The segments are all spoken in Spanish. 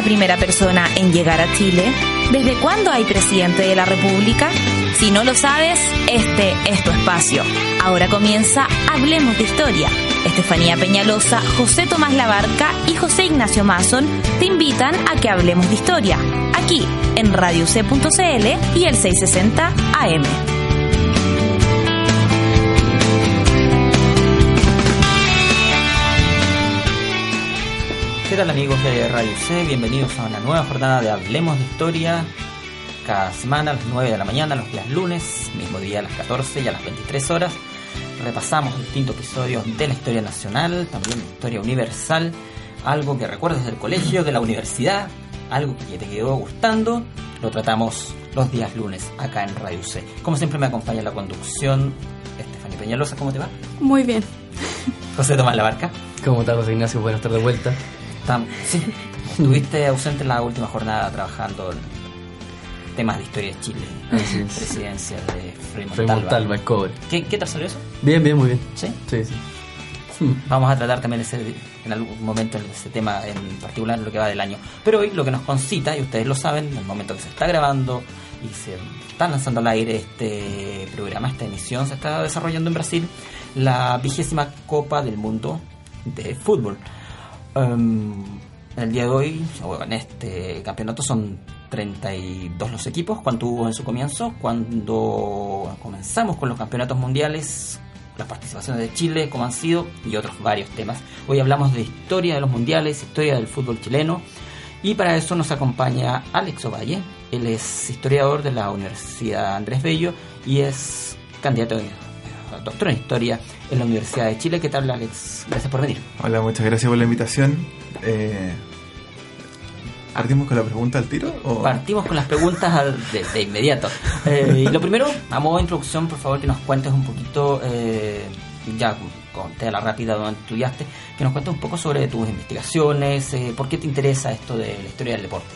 la primera persona en llegar a Chile? ¿Desde cuándo hay presidente de la República? Si no lo sabes, este es tu espacio. Ahora comienza Hablemos de Historia. Estefanía Peñalosa, José Tomás Labarca y José Ignacio Mason te invitan a que hablemos de historia, aquí en Radio C.cl y el 660 AM. ¿Qué tal amigos de Radio C? Bienvenidos a una nueva jornada de Hablemos de Historia. Cada semana a las 9 de la mañana, los días lunes, mismo día a las 14 y a las 23 horas. Repasamos distintos episodios de la historia nacional, también de historia universal, algo que recuerdes del colegio, de la universidad, algo que te quedó gustando, lo tratamos los días lunes acá en Radio C. Como siempre me acompaña la conducción Estefanía Peñalosa, ¿cómo te va? Muy bien. José Tomás Labarca. ¿Cómo estás, José Ignacio? Buenas estar de vuelta. Tam- Sí, estuviste ausente en la última jornada trabajando en temas de historia de Chile, Así es. presidencia de Frei Montalva. Montalva, el cobre. ¿Qué, ¿Qué tal salió eso? Bien, bien, muy bien. ¿Sí? Sí, sí. Vamos a tratar también ese, en algún momento ese tema en particular en lo que va del año. Pero hoy lo que nos concita, y ustedes lo saben, en el momento que se está grabando y se está lanzando al aire este programa, esta emisión, se está desarrollando en Brasil la vigésima Copa del Mundo de Fútbol. Um, el día de hoy, o en este campeonato, son 32 los equipos. ¿Cuánto hubo en su comienzo? Cuando comenzamos con los campeonatos mundiales, las participaciones de Chile, cómo han sido, y otros varios temas. Hoy hablamos de historia de los mundiales, historia del fútbol chileno, y para eso nos acompaña Alex Ovalle. Él es historiador de la Universidad Andrés Bello y es candidato a doctor en historia en la Universidad de Chile. ¿Qué tal, Alex? Gracias por venir. Hola, muchas gracias por la invitación. Eh, ¿Partimos con la pregunta al tiro? O... Partimos con las preguntas al- de, de inmediato. Eh, y lo primero, a modo de introducción, por favor, que nos cuentes un poquito, eh, ya conté la rápida donde estudiaste, que nos cuentes un poco sobre tus investigaciones, eh, por qué te interesa esto de la historia del deporte.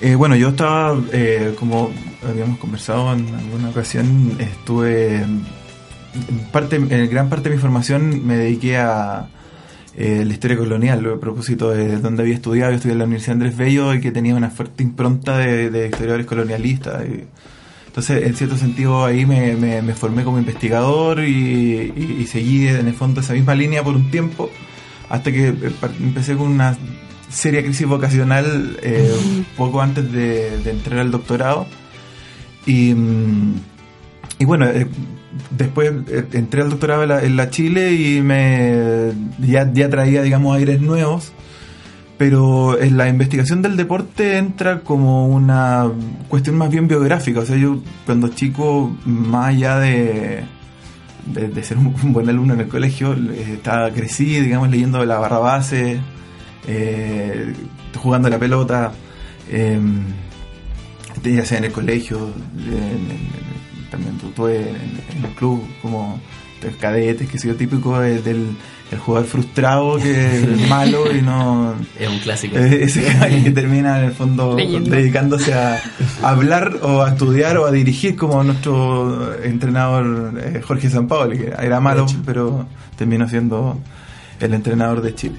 Eh, bueno, yo estaba, eh, como habíamos conversado en alguna ocasión, estuve, parte, en gran parte de mi formación me dediqué a eh, la historia colonial, a propósito de donde había estudiado, yo estudié en la Universidad Andrés Bello y que tenía una fuerte impronta de, de historiadores colonialistas. y- entonces, en cierto sentido, ahí me, me- me formé como investigador y, y- y seguí en el fondo esa misma línea por un tiempo, hasta que eh, empecé con una seria crisis vocacional eh, poco antes de, de entrar al doctorado. Y, mm, y bueno, eh, después eh, entré al doctorado en la, Chile y me ya, ya traía, digamos, aires nuevos. Pero en la investigación del deporte entra como una cuestión más bien biográfica. O sea, yo cuando chico, más allá de, de, ser un, buen alumno en el colegio, eh, estaba, crecí, digamos, leyendo la barra base, eh, jugando la pelota, eh, ya sea en el colegio, en- en- también tuve en, en el club como de cadetes, que soy típico de- del el jugador frustrado que es malo y no Es un clásico. eh, ese que termina en el fondo Leyendo. dedicándose a hablar o a estudiar o a dirigir como nuestro entrenador eh, Jorge Sampaoli, que era malo, pero terminó siendo el entrenador de Chile.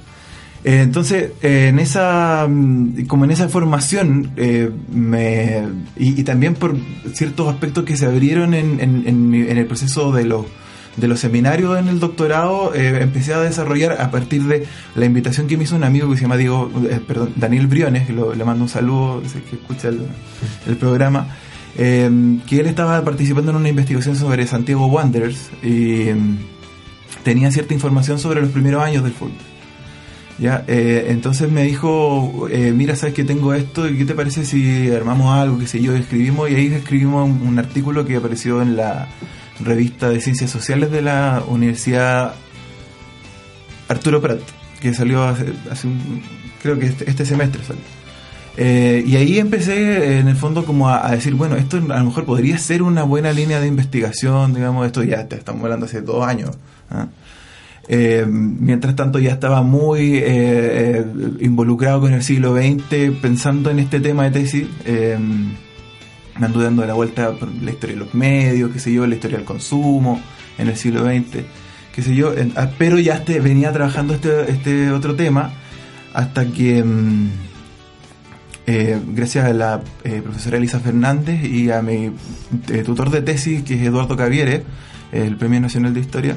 Eh, entonces, eh, en esa, mm, como en esa formación, eh, me, y, también por ciertos aspectos que se abrieron en, el proceso de los de los seminarios en el doctorado, eh, empecé a desarrollar a partir de la invitación que me hizo un amigo que se llama Diego, perdón, Daniel Briones, que lo- le mando un saludo, que escucha el, programa, que él estaba participando en una investigación sobre Santiago Wanderers y mm, tenía cierta información sobre los primeros años del fútbol. Ya, eh, entonces me dijo, eh, mira, sabes que tengo esto, ¿y qué te parece si armamos algo, qué sé yo, escribimos, y ahí escribimos un, artículo que apareció en la revista de Ciencias Sociales de la Universidad Arturo Prat, que salió hace, hace un, creo que este, este semestre salió. Eh, y ahí empecé, en el fondo, como a, a decir, bueno, esto a lo mejor podría ser una buena línea de investigación, digamos, esto ya te estamos hablando hace dos años. ¿ah? Eh, mientras tanto ya estaba muy eh, eh, involucrado con el siglo XX, pensando en este tema de tesis, eh, anduve dando la vuelta por la historia de los medios, qué sé yo, la historia del consumo en el siglo XX, qué sé yo, ah, pero ya este, venía trabajando este, este otro tema hasta que mm, gracias a la profesora Elisa Fernández y a mi eh, tutor de tesis, que es Eduardo Caviere, el Premio Nacional de Historia.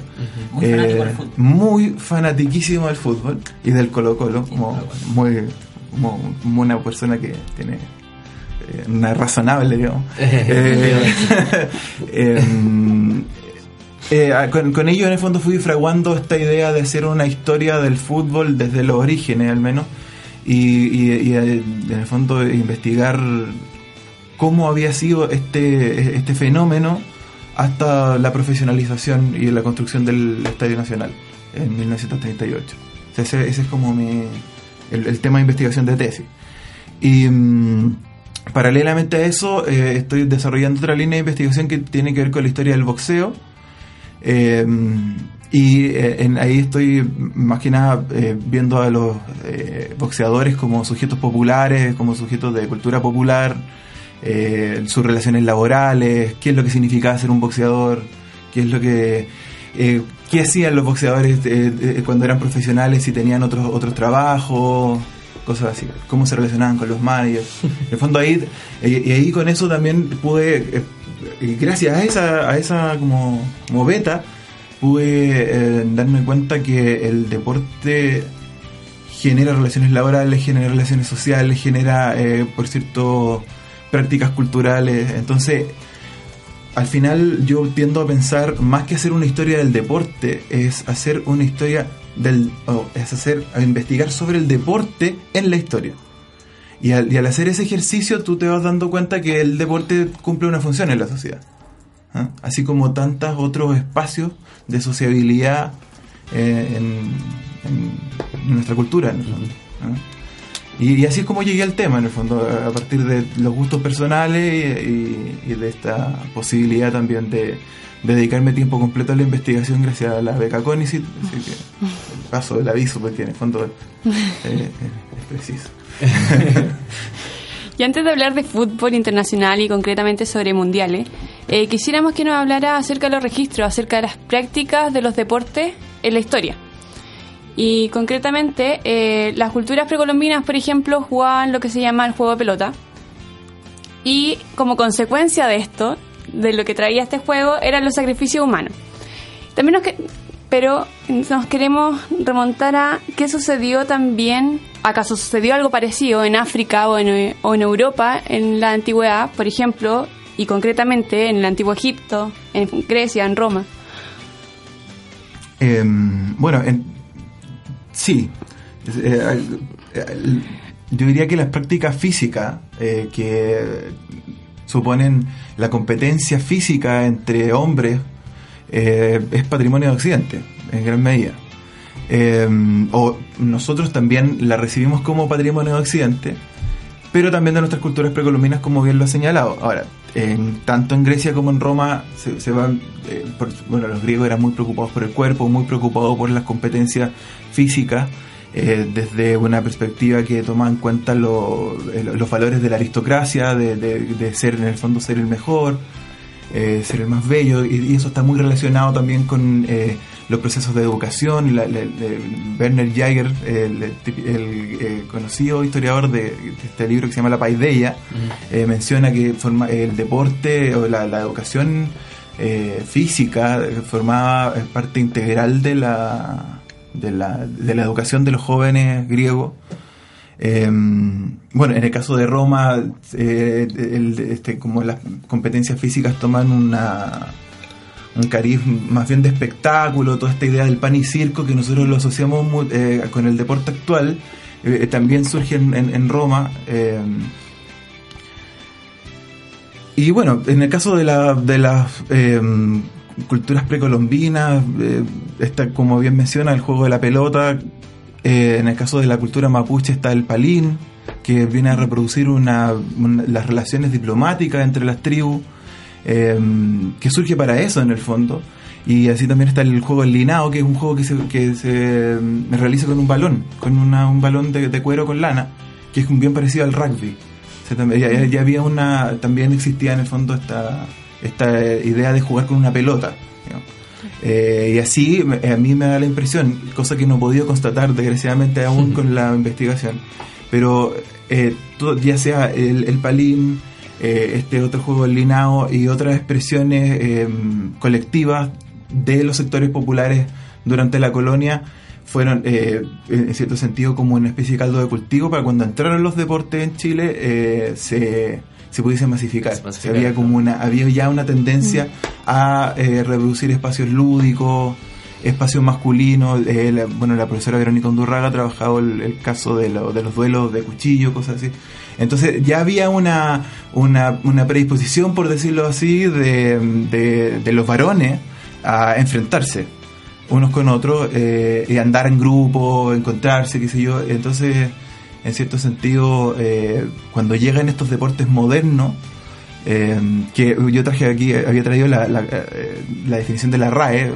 Muy fanático del fútbol. Muy fanatiquísimo del fútbol y del Colo Colo, como, muy, como, una persona que tiene eh, una razonable, digamos. Eh, em, eh, con, con ello en el fondo fui fraguando esta idea de hacer una historia del fútbol desde los orígenes al menos y, y- y, eh, en el fondo investigar cómo había sido este, este fenómeno hasta la profesionalización y la construcción del Estadio Nacional en 1938. O sea, ese, es como mi, el, tema de investigación de tesis. Y mm, paralelamente a eso, eh, estoy desarrollando otra línea de investigación que tiene que ver con la historia del boxeo. Eh, y eh, ahí estoy más que nada viendo a los boxeadores como sujetos populares, como sujetos de cultura popular, eh, sus relaciones laborales, qué es lo que significaba ser un boxeador, qué es lo que... eh, qué hacían los boxeadores eh, eh, cuando eran profesionales, si tenían otros otros trabajos, cosas así, cómo se relacionaban con los managers. En el fondo ahí, eh, y ahí con eso también pude, gracias a esa, a esa como, como beta, pude darme cuenta que el deporte genera relaciones laborales, genera relaciones sociales, genera, eh, por cierto, prácticas culturales. Entonces, al final yo tiendo a pensar, más que hacer una historia del deporte, es hacer una historia del... es hacer, investigar sobre el deporte en la historia. Y al, y al hacer ese ejercicio tú te vas dando cuenta que el deporte cumple una función en la sociedad. ¿ah? Así como tantos otros espacios de sociabilidad eh, en, nuestra cultura, el fondo. ¿ah? Y, así es como llegué al tema, en el fondo, a partir de los gustos personales y, de esta posibilidad también de, de dedicarme tiempo completo a la investigación gracias a la beca CONICIT. Así que paso el aviso porque en el fondo eh, es preciso. Y antes de hablar de fútbol internacional y concretamente sobre mundiales, eh, quisiéramos que nos hablara acerca de los registros, acerca de las prácticas de los deportes en la historia. Y concretamente, eh, las culturas precolombinas, por ejemplo, jugaban lo que se llama el juego de pelota. Y como consecuencia de esto, de lo que traía este juego, eran los sacrificios humanos. También nos que- pero nos queremos remontar a qué sucedió también, acaso sucedió algo parecido en África o en, o en Europa en la antigüedad, por ejemplo, y concretamente en el antiguo Egipto, en Grecia, en Roma. Eh, bueno, en- sí. Eh, al- yo diría que las prácticas físicas eh, que suponen la competencia física entre hombres eh, es patrimonio de Occidente, en gran medida. Eh, o nosotros también la recibimos como patrimonio de Occidente, pero también de nuestras culturas precolombinas, como bien lo ha señalado. Ahora, en, tanto en Grecia como en Roma, se, se van, eh, por- bueno, los griegos eran muy preocupados por el cuerpo, muy preocupados por las competencias físicas, eh, desde una perspectiva que toma en cuenta lo- eh, los valores de la aristocracia, de, de- de ser en el fondo ser el mejor, eh, ser el más bello, y, y eso está muy relacionado también con los procesos de educación. La- la- Werner Jaeger, el, el tipi- el, eh, conocido historiador de, este libro que se llama La Paideia, eh, menciona que forma, el deporte o la, la educación eh, física formaba parte integral de la, de la, de la educación de los jóvenes griegos. Eh, bueno, en el caso de Roma, eh, el- este, como las competencias físicas toman una, un cariz más bien de espectáculo, toda esta idea del pan y circo que nosotros lo asociamos eh, con el deporte actual, eh, también surge en, en- en Roma. eh, y bueno, en el caso de, la, de las eh, culturas precolombinas, eh, está, como bien menciona, el juego de la pelota. eh, en el caso de la cultura mapuche está el palín, que viene a reproducir una- las relaciones diplomáticas entre las tribus, eh, que surge para eso en el fondo. Y así también está el juego del linao, que es un juego que se, que se mm, realiza con un balón, con una- un balón de, de cuero con lana, que es bien parecido al rugby. O sea, también- ya, ya había una, también existía en el fondo esta, esta idea de jugar con una pelota. digamos. Eh, y así me- a mí me da la impresión, cosa que no he podido constatar desgraciadamente aún con la investigación, pero eh, todo- ya sea el, el palín, eh, este otro juego el linao y otras expresiones eh, colectivas de los sectores populares durante la colonia fueron eh, en cierto sentido como una especie de caldo de cultivo para cuando entraron los deportes en Chile eh, se, se pudiese masificar. Se había como una había ya una tendencia a eh, reproducir espacios lúdicos, espacios masculinos. eh, la- bueno, la profesora Verónica Undurraga ha trabajado el, el caso de, lo- de los duelos de cuchillo, cosas así. Entonces ya había una, una, una predisposición, por decirlo así, de, de, de los varones a enfrentarse unos con otros eh, y andar en grupo, encontrarse, qué sé yo. Entonces, en cierto sentido, eh, cuando llegan estos deportes modernos, eh, que yo traje aquí, había traído la, la, eh, la definición de la RAE,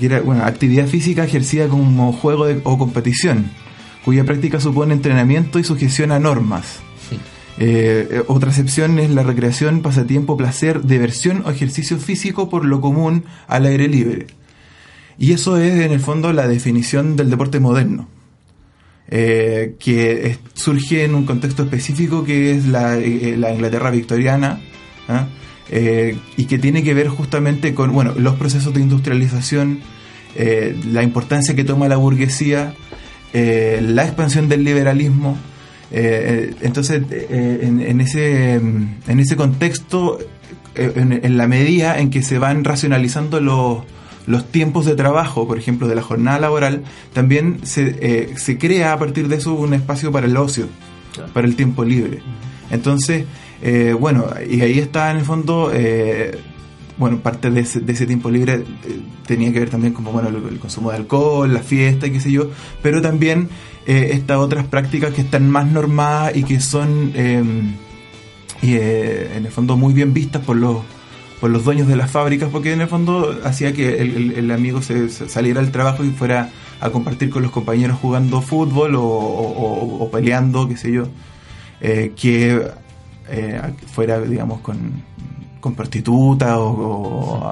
que era bueno, actividad física ejercida como juego de- o competición, cuya práctica supone entrenamiento y sujeción a normas. Eh, eh, otra excepción es la recreación, pasatiempo, placer, diversión o ejercicio físico por lo común al aire libre. Y eso es en el fondo la definición del deporte moderno, eh, que es- surge en un contexto específico que es la, eh, la Inglaterra victoriana, ¿ah? Y que tiene que ver justamente con bueno, los procesos de industrialización, la importancia que toma la burguesía, eh, la expansión del liberalismo. eh, eh, entonces, eh, en, en ese, en ese contexto, en, en la medida en que se van racionalizando los, los tiempos de trabajo, por ejemplo, de la jornada laboral, también se, se crea a partir de eso un espacio para el ocio, Claro. para el tiempo libre. Entonces, bueno, y ahí está en el fondo, bueno, parte de ese, de ese tiempo libre eh, tenía que ver también como, bueno, el, el consumo de alcohol, la fiesta qué sé yo, pero también eh, estas otras prácticas que están más normadas y que son, eh, y, en el fondo, muy bien vistas por los por los dueños de las fábricas, porque en el fondo hacía que el, amigo se, saliera al trabajo y fuera a compartir con los compañeros jugando fútbol o- o peleando, qué sé yo, eh, que eh, fuera, digamos, con, con prostituta o,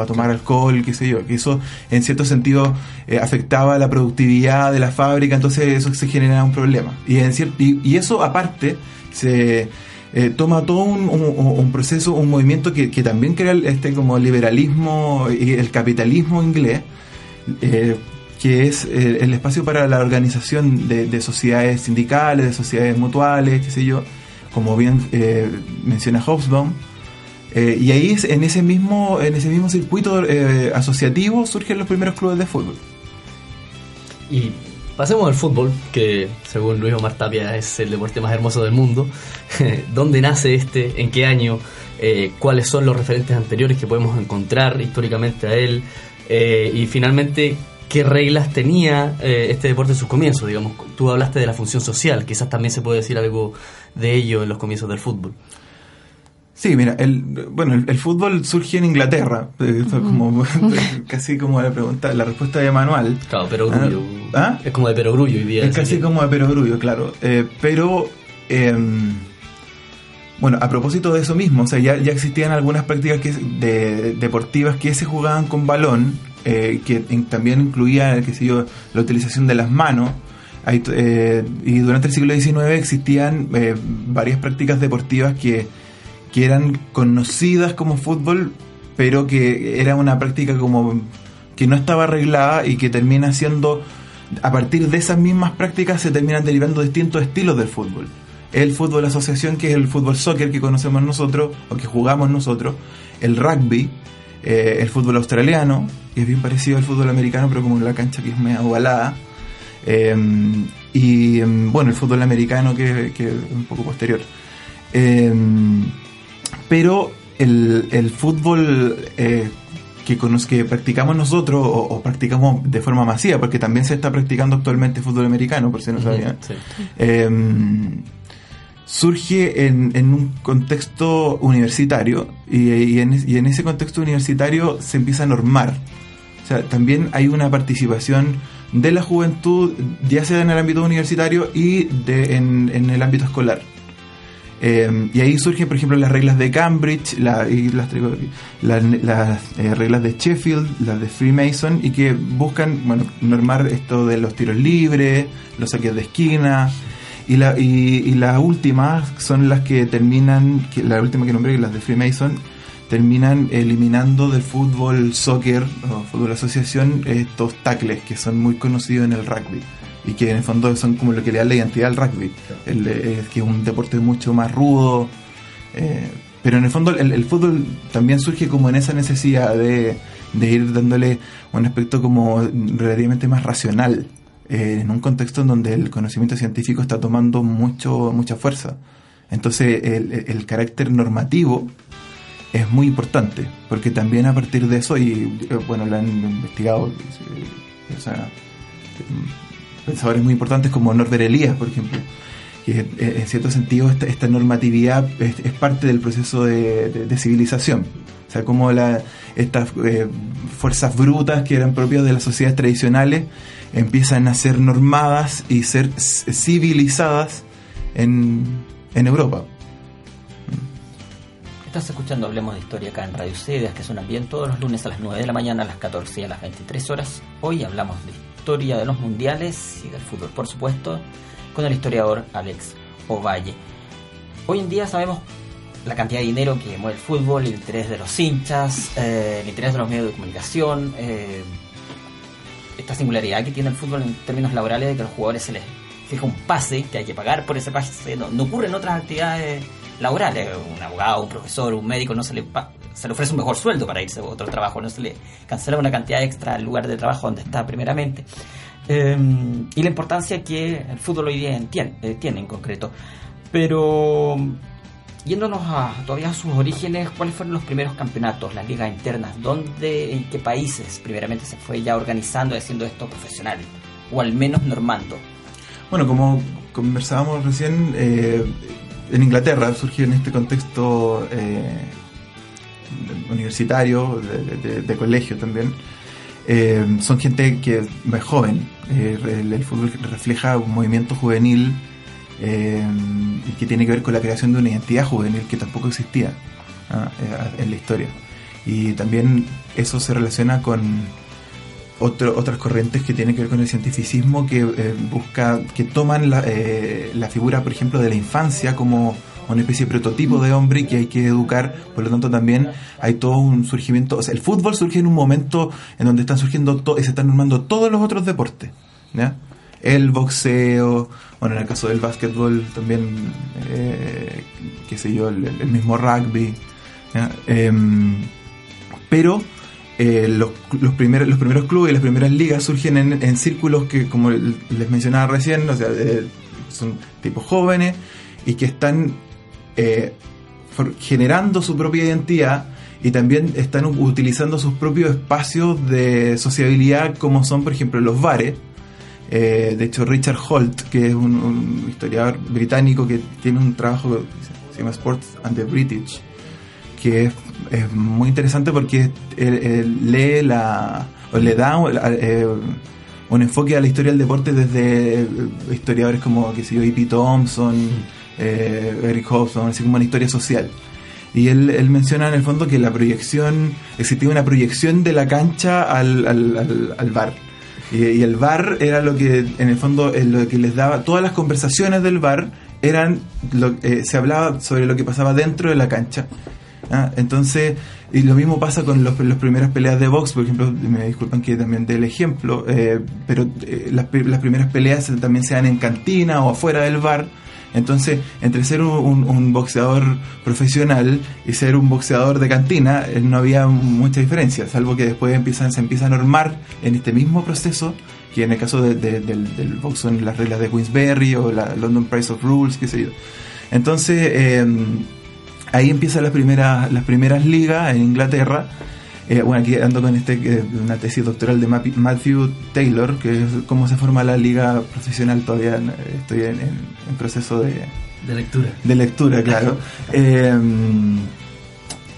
a, tomar alcohol, qué sé yo, que eso en cierto sentido eh, afectaba la productividad de la fábrica, entonces eso se generaba un problema. Y, en y, y eso aparte se eh, toma todo un, proceso, un movimiento que, que también crea este como liberalismo y el capitalismo inglés, eh, que es el espacio para la organización de, de sociedades sindicales, de sociedades mutuales, qué sé yo, como bien menciona Hobsbawm. Eh, y ahí en ese mismo en ese mismo circuito eh, asociativo surgen los primeros clubes de fútbol. Y pasemos al fútbol, que según Luis Omar Tapia es el deporte más hermoso del mundo. ¿Dónde nace este? ¿En qué año? Eh, ¿Cuáles son los referentes anteriores que podemos encontrar históricamente a él? Eh, y finalmente, ¿qué reglas tenía este deporte en sus comienzos? Digamos, tú hablaste de la función social, quizás también se puede decir algo de ello en los comienzos del fútbol. Sí, mira, el, bueno, el, el fútbol surge en Inglaterra, eh, como casi como la pregunta, la respuesta de manual. Claro, perogrullo. ¿Ah? Es como de perogrullo hoy día. Es casi que- como de perogrullo, claro. Eh, pero, em, bueno, a propósito de eso mismo, o sea, ya, ya existían algunas prácticas que, de, deportivas que se jugaban con balón, eh, que también incluía, qué sé yo, la utilización de las manos. Hay eh, y durante el siglo XIX existían eh, varias prácticas deportivas que, que eran conocidas como fútbol, pero que era una práctica como que no estaba arreglada y que termina siendo a partir de esas mismas prácticas se terminan derivando distintos estilos del fútbol. El fútbol asociación, que es el fútbol soccer que conocemos nosotros, o que jugamos nosotros, el rugby, eh, el fútbol australiano, que es bien parecido al fútbol americano, pero como la cancha que es media ovalada, eh, y em, bueno, el fútbol americano que, es un poco posterior. Eh, pero el, el fútbol eh, que, cono- que practicamos nosotros o, o practicamos de forma masiva, porque también se está practicando actualmente fútbol americano, por si no sabían, Sí. eh, surge en, en un contexto universitario y, y en, y en ese contexto universitario se empieza a normar. O sea, también hay una participación de la juventud, ya sea en el ámbito universitario y de, en, en el ámbito escolar. Eh, y ahí surgen, por ejemplo, las reglas de Cambridge, la, y las, las, las, eh, reglas de Sheffield, las de Freemason, y que buscan bueno, normar esto de los tiros libres, los saques de esquina. Y, la, y, y las últimas son las que terminan, que, la última que nombré, las de Freemason, terminan eliminando del fútbol soccer o fútbol asociación estos tackles que son muy conocidos en el rugby y que en el fondo son como lo que le da la identidad al rugby, el, es que es un deporte mucho más rudo, eh, pero en el fondo el, el, fútbol también surge como en esa necesidad de, de ir dándole un aspecto como relativamente más racional, eh, en un contexto en donde el conocimiento científico está tomando mucho mucha fuerza. Entonces el, el carácter normativo es muy importante, porque también a partir de eso, y eh, bueno, lo han investigado, o sea, pensadores muy importantes como Norbert Elias, por ejemplo, que en cierto sentido esta, normatividad es, parte del proceso de, civilización. O sea, como estas eh, fuerzas brutas que eran propias de las sociedades tradicionales empiezan a ser normadas y ser civilizadas en, en Europa. Estás escuchando Hablemos de Historia acá en Radio Cedas, que suenan bien todos los lunes a las 9 de la mañana, a las 14 y a las 23 horas. Hoy hablamos de historia de los mundiales y del fútbol, por supuesto, con el historiador Alex Ovalle. Hoy en día sabemos la cantidad de dinero que mueve el fútbol, el interés de los hinchas, eh, el interés de los medios de comunicación, eh, esta singularidad que tiene el fútbol en términos laborales de que a los jugadores se les fija un pase, que hay que pagar por ese pase, no, no ocurre en otras actividades laborales, un abogado, un profesor, un médico, no se le, se le ofrece un mejor sueldo para irse a otro trabajo, no se le cancela una cantidad extra al lugar de trabajo donde está primeramente. Eh, y la importancia que el fútbol hoy día tiene, eh, tiene en concreto. Pero yéndonos a todavía a sus orígenes, ¿cuáles fueron los primeros campeonatos, las ligas internas? ¿Dónde, en qué países primeramente se fue ya organizando y haciendo esto profesional? O al menos normando. Bueno, como conversábamos recién, eh, en Inglaterra surgió en este contexto eh, universitario, de, colegio también. Eh, son gente que es joven, eh, el, el, fútbol refleja un movimiento juvenil y que tiene que ver con la creación de una identidad juvenil que tampoco existía ¿ah? en la historia. Y también eso se relaciona con otro, otras corrientes que tienen que ver con el cientificismo que eh, busca, que toman la, eh, la, figura, por ejemplo, de la infancia como una especie de prototipo de hombre que hay que educar, por lo tanto también hay todo un surgimiento, o sea, el fútbol surge en un momento en donde están surgiendo, to, se están normando todos los otros deportes. El boxeo, bueno, en el caso del básquetbol también, eh, qué sé yo, el, mismo rugby, eh, pero eh, los, los, primeros, los primeros clubes y las primeras ligas surgen en, círculos que, como les mencionaba recién, o sea, eh, son tipos jóvenes y que están eh, generando su propia identidad y también están utilizando sus propios espacios de sociabilidad como son, por ejemplo, los bares. De hecho, Richard Holt, que es un, un, historiador británico que tiene un trabajo que se llama Sports and the British, que es, es muy interesante porque lee la o le da eh, un enfoque a la historia del deporte desde historiadores como que sé yo E.P. Thompson eh, Eric Hobson así como una historia social. Y él, él, menciona en el fondo que la proyección existía una proyección de la cancha al, al, al, al bar. Y, y, el bar era lo que en el fondo es lo que les daba todas las conversaciones del bar eran lo, eh, se hablaba sobre lo que pasaba dentro de la cancha ¿Ah? Entonces, y lo mismo pasa con las primeras peleas de box, por ejemplo, me disculpan que también dé el ejemplo, eh, pero eh, las, las, primeras peleas también se dan en cantina o afuera del bar. Entonces, entre ser un, un, un boxeador profesional y ser un boxeador de cantina, eh, no había mucha diferencia, salvo que después empiezan, se empieza a normar en este mismo proceso, que en el caso de, de, del, del box son las reglas de Queensberry o la London Price of Rules, qué sé yo. Entonces, eh, ahí empiezan las primeras, las primeras ligas en Inglaterra. Eh, bueno, aquí ando con este, eh, una tesis doctoral de Matthew Taylor, que es cómo se forma la liga profesional. Todavía estoy en, proceso de, de lectura. De lectura, claro. eh,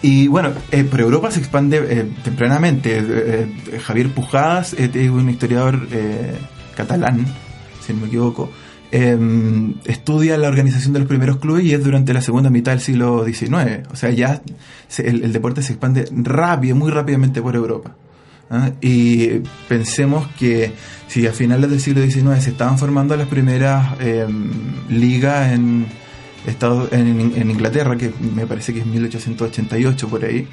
y bueno, eh, por Europa se expande eh, tempranamente. Javier Pujadas es un historiador catalán, si no me equivoco. Em, estudia la organización de los primeros clubes y es durante la segunda mitad del siglo XIX. O sea, ya se- el, el deporte se expande rápido, muy rápidamente por Europa. ¿ah? Y pensemos que si a finales del siglo XIX se estaban formando las primeras em, ligas en, en Inglaterra, que me parece que es 1888 por ahí,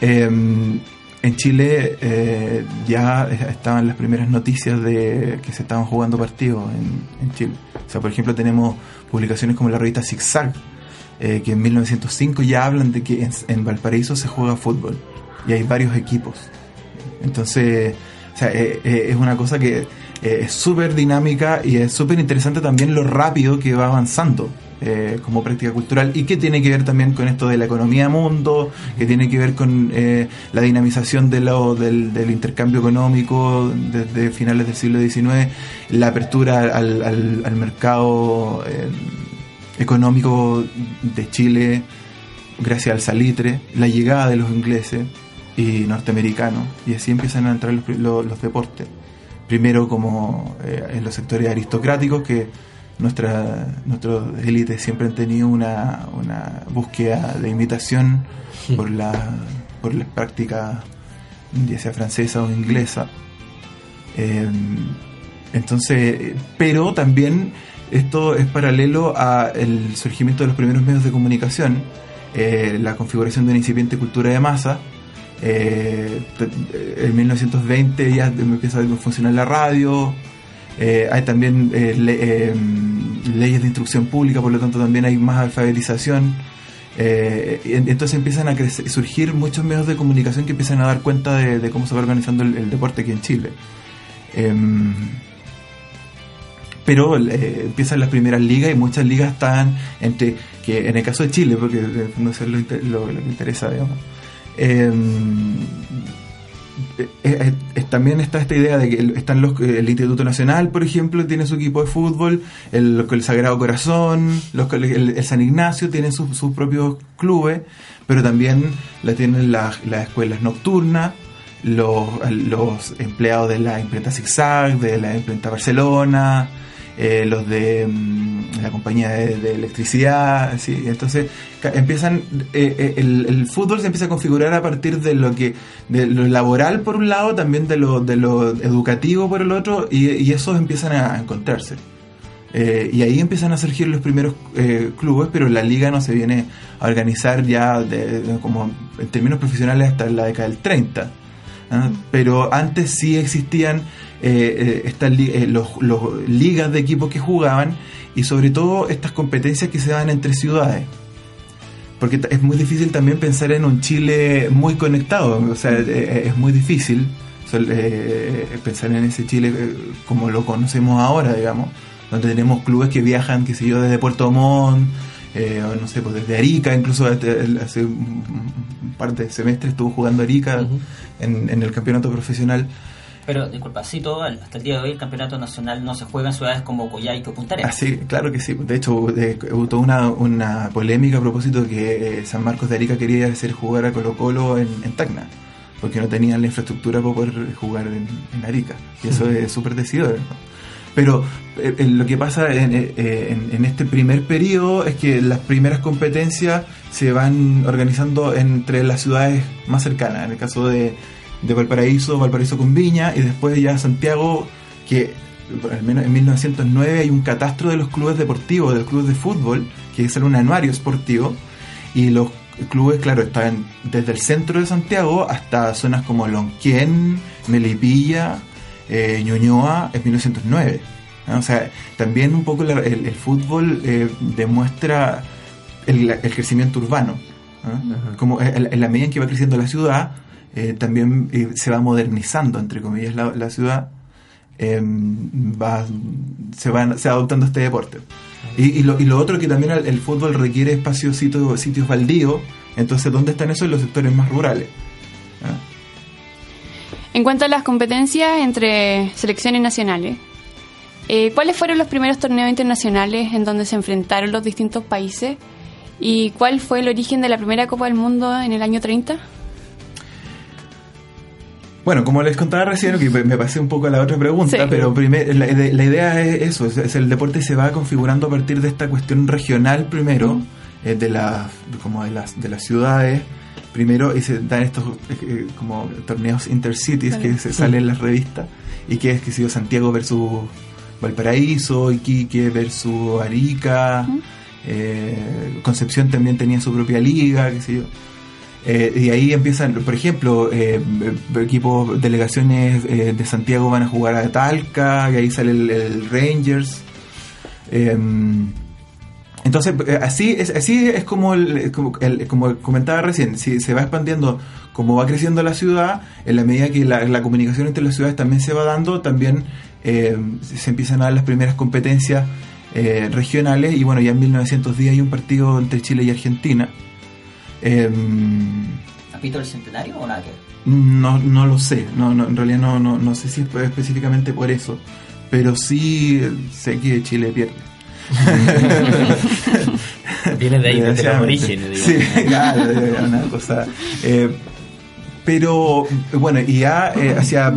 em, en Chile eh, ya estaban las primeras noticias de que se estaban jugando partidos en, Chile. O sea, por ejemplo, tenemos publicaciones como la revista Zigzag, eh, que en 1905 ya hablan de que en, en Valparaíso se juega fútbol y hay varios equipos. Entonces, o sea, eh, eh, es una cosa que eh, es súper dinámica y es súper interesante también lo rápido que va avanzando eh, como práctica cultural. Y que tiene que ver también con esto de la economía mundo, que tiene que ver con eh, la dinamización de lo, del, intercambio económico desde finales del siglo XIX, la apertura al, mercado eh, económico de Chile gracias al salitre, la llegada de los ingleses y norteamericanos, y así empiezan a entrar los, los deportes. Primero como eh, en los sectores aristocráticos, que nuestra, nuestras élites siempre han tenido una, una búsqueda de imitación por la, por las prácticas, ya sea francesa o inglesa. Eh, entonces, pero también esto es paralelo al surgimiento de los primeros medios de comunicación, eh, la configuración de una incipiente cultura de masa. Eh, te- en 1920 ya empieza a funcionar la radio, eh, hay también eh, le- eh, leyes de instrucción pública, por lo tanto también hay más alfabetización. Eh, entonces empiezan a crecer- surgir muchos medios de comunicación que empiezan a dar cuenta de, cómo se va organizando el, deporte aquí en Chile. Em, pero eh, empiezan las primeras ligas y muchas ligas están entre, que en el caso de Chile, porque eh, no sé lo, lo- lo que interesa, digamos, eh, eh, eh, también está esta idea de que están los el Instituto Nacional, por ejemplo, tiene su equipo de fútbol, el, el Sagrado Corazón, los, el, el San Ignacio tiene sus, sus propios clubes, pero también la tienen las, las escuelas nocturnas, los, los empleados de la imprenta Zigzag, de la imprenta Barcelona, eh, los de mm, la compañía de, electricidad, así. entonces empiezan eh, eh, el, fútbol se empieza a configurar a partir de lo que de lo laboral por un lado, también de lo de lo educativo por el otro y, esos empiezan a encontrarse. Y ahí empiezan a surgir los primeros clubes, pero la liga no se viene a organizar ya de- como en términos profesionales hasta la década del 30. ¿Ah? Pero antes sí existían eh, eh, estas eh, los, los ligas de equipos que jugaban y sobre todo estas competencias que se dan entre ciudades. Porque es muy difícil también pensar en un Chile muy conectado, o sea, eh, es muy difícil pensar en ese Chile como lo conocemos ahora, digamos, donde tenemos clubes que viajan, qué sé yo, desde Puerto Montt, eh, no sé, pues desde Arica, incluso hace un, par de semestres estuvo jugando Arica en, en el campeonato profesional. Pero, disculpa, sí, todo, hasta el día de hoy el campeonato nacional no se juega en ciudades como Coyhaique o Punta Arenas. Así, claro que sí. De hecho, hubo toda una, una polémica a propósito de que eh, San Marcos de Arica quería hacer jugar a Colo Colo en, en Tacna, porque no tenían la infraestructura para poder jugar en, en Arica. Y eso es súper decidor. ¿no? Pero eh, eh, lo que pasa en, eh, en- en este primer periodo es que las primeras competencias se van organizando entre las ciudades más cercanas. En el caso de, de Valparaíso, Valparaíso con Viña, y después ya Santiago, que al menos en 1909 hay un catastro de los clubes deportivos, de los clubes de fútbol, que es un anuario esportivo, y los clubes, claro, están desde el centro de Santiago hasta zonas como Lonquén, Melipilla, eh, Ñuñoa, es 1909. ¿no? O sea, también un poco la- el, el fútbol eh, demuestra el, el crecimiento urbano. ¿no? Como en, en la medida en que va creciendo la ciudad, eh, también eh, se va modernizando, entre comillas, la, la ciudad, eh, va, se, va, se va adoptando este deporte. Y, y lo, y lo otro que también el, el fútbol requiere espacios, sitios, sitios baldíos, entonces ¿dónde están esos? En los sectores más rurales. En cuanto a las competencias entre selecciones nacionales, eh, ¿cuáles fueron los primeros torneos internacionales en donde se enfrentaron los distintos países? ¿Y cuál fue el origen de la primera Copa del Mundo en el año 30? Bueno, como les contaba recién, que me pasé un poco a la otra pregunta, Sí. pero primer, la, la idea es eso, es, es el deporte se va configurando a partir de esta cuestión regional primero, eh, de las como de las de las ciudades primero y se dan estos eh, como torneos intercities que se salen en las revistas y que es que Santiago versus Valparaíso, Iquique versus Arica, eh, Concepción también tenía su propia liga, qué sé yo. Eh, y ahí empiezan, por ejemplo, eh, eh, equipos, delegaciones eh, de Santiago van a jugar a Talca, y ahí sale el, el Rangers. Entonces, eh, así es, así es como, el, como, el- como comentaba recién, si se va expandiendo, como va creciendo la ciudad, en la medida que la, la comunicación entre las ciudades también se va dando, también eh, se empiezan a dar las primeras competencias eh, regionales, y bueno, ya en 1910 hay un partido entre Chile y Argentina. Eh, ¿Capítulo del centenario o nada que no, no lo sé, no, no, en realidad no, no, no sé si es específicamente por eso, pero sí sé que Chile pierde. Viene de ahí, desde los orígenes, Sí, claro, una cosa. eh, pero bueno, y ya eh, hacia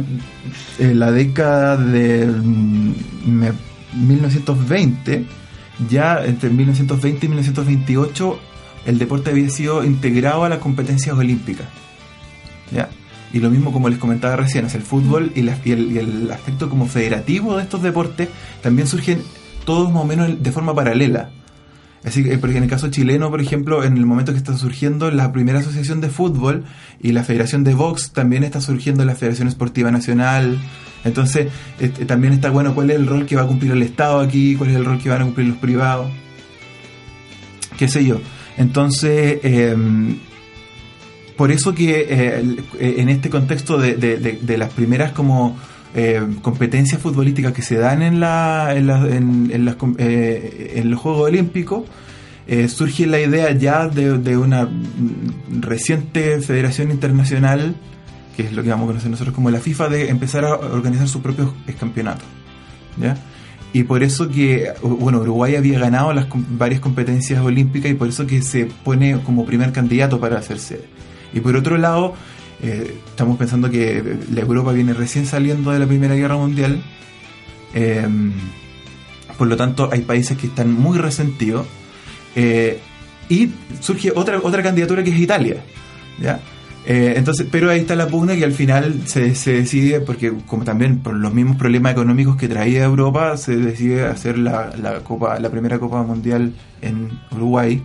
eh, la década de mm, me- 1920, ya entre 1920 y 1928, el deporte había sido integrado a las competencias olímpicas. ¿ya? Y lo mismo como les comentaba recién, o sea, el fútbol y, la- y el, y el aspecto como federativo de estos deportes también surgen todos más o menos de forma paralela. Así que, porque en el caso chileno, por ejemplo, en el momento que está surgiendo la primera asociación de fútbol y la Federación de Box, también está surgiendo la Federación Esportiva Nacional. Entonces, este, también está bueno cuál es el rol que va a cumplir el Estado aquí, cuál es el rol que van a cumplir los privados, qué sé yo. Entonces, em, por eso que eh, eh, en este contexto de- de las primeras como eh, competencias futbolísticas que se dan en, la, en, la- en- eh, en los Juegos Olímpicos, eh, surge la idea ya de, una reciente federación internacional, que es lo que vamos a conocer nosotros como la FIFA, de empezar a organizar sus propios campeonatos. ¿ya? Y por eso que, bueno, Uruguay había ganado las varias competencias olímpicas y por eso que se pone como primer candidato para hacer sede. Y por otro lado, eh, estamos pensando que la Europa viene recién saliendo de la Primera Guerra Mundial. eh, por lo tanto, hay países que están muy resentidos. eh, y surge otra, otra candidatura que es Italia. ¿ya? Eh, entonces, pero ahí está la pugna que al final se, se decide, porque como también por los mismos problemas económicos que traía Europa, se decide hacer la, la copa, la primera Copa Mundial en Uruguay.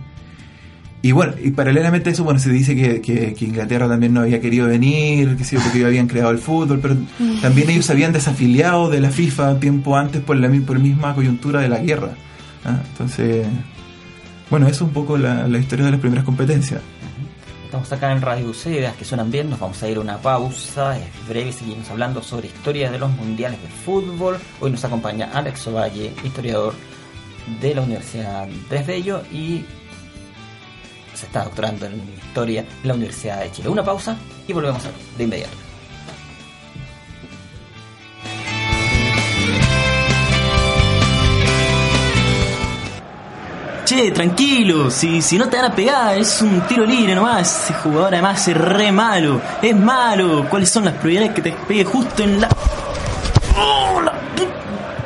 Y bueno, y paralelamente a eso, bueno, se dice que, que- que Inglaterra también no había querido venir, que sí, porque ellos habían creado el fútbol, pero también ellos se habían desafiliado de la FIFA tiempo antes por la por misma coyuntura de la guerra. ¿ah? Entonces, bueno, eso es un poco la, la historia de las primeras competencias. Estamos acá en Radio UC, ideas que suenan bien, nos vamos a ir a una pausa, es breve, seguimos hablando sobre historia de los mundiales del fútbol. Hoy nos acompaña Alex Ovalle, historiador de la Universidad Andrés Bello y está doctorando en historia en la Universidad de Chile. Una pausa y volvemos a de inmediato. Che, tranquilo, si, si no te van a pegar, es un tiro libre nomás. Ese jugador además es re malo, es malo. ¿Cuáles son las probabilidades que te pegue justo en la. ¡Oh, la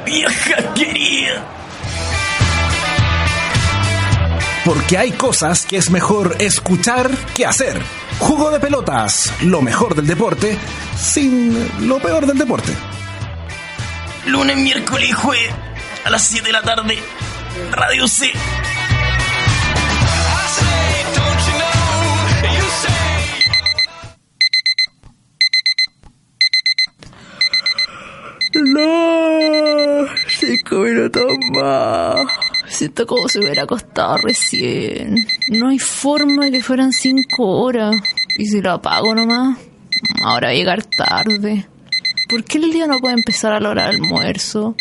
vieja querida! Porque hay cosas que es mejor escuchar que hacer. Jugo de pelotas, lo mejor del deporte, sin lo peor del deporte. Lunes, miércoles y jueves, a las 7 de la tarde, Radio C. No, cinco minutos más. Siento como si hubiera acostado recién. No hay forma de que fueran cinco horas. ¿Y si lo apago nomás? Ahora va a llegar tarde. ¿Por qué el día no puede empezar a la hora del almuerzo?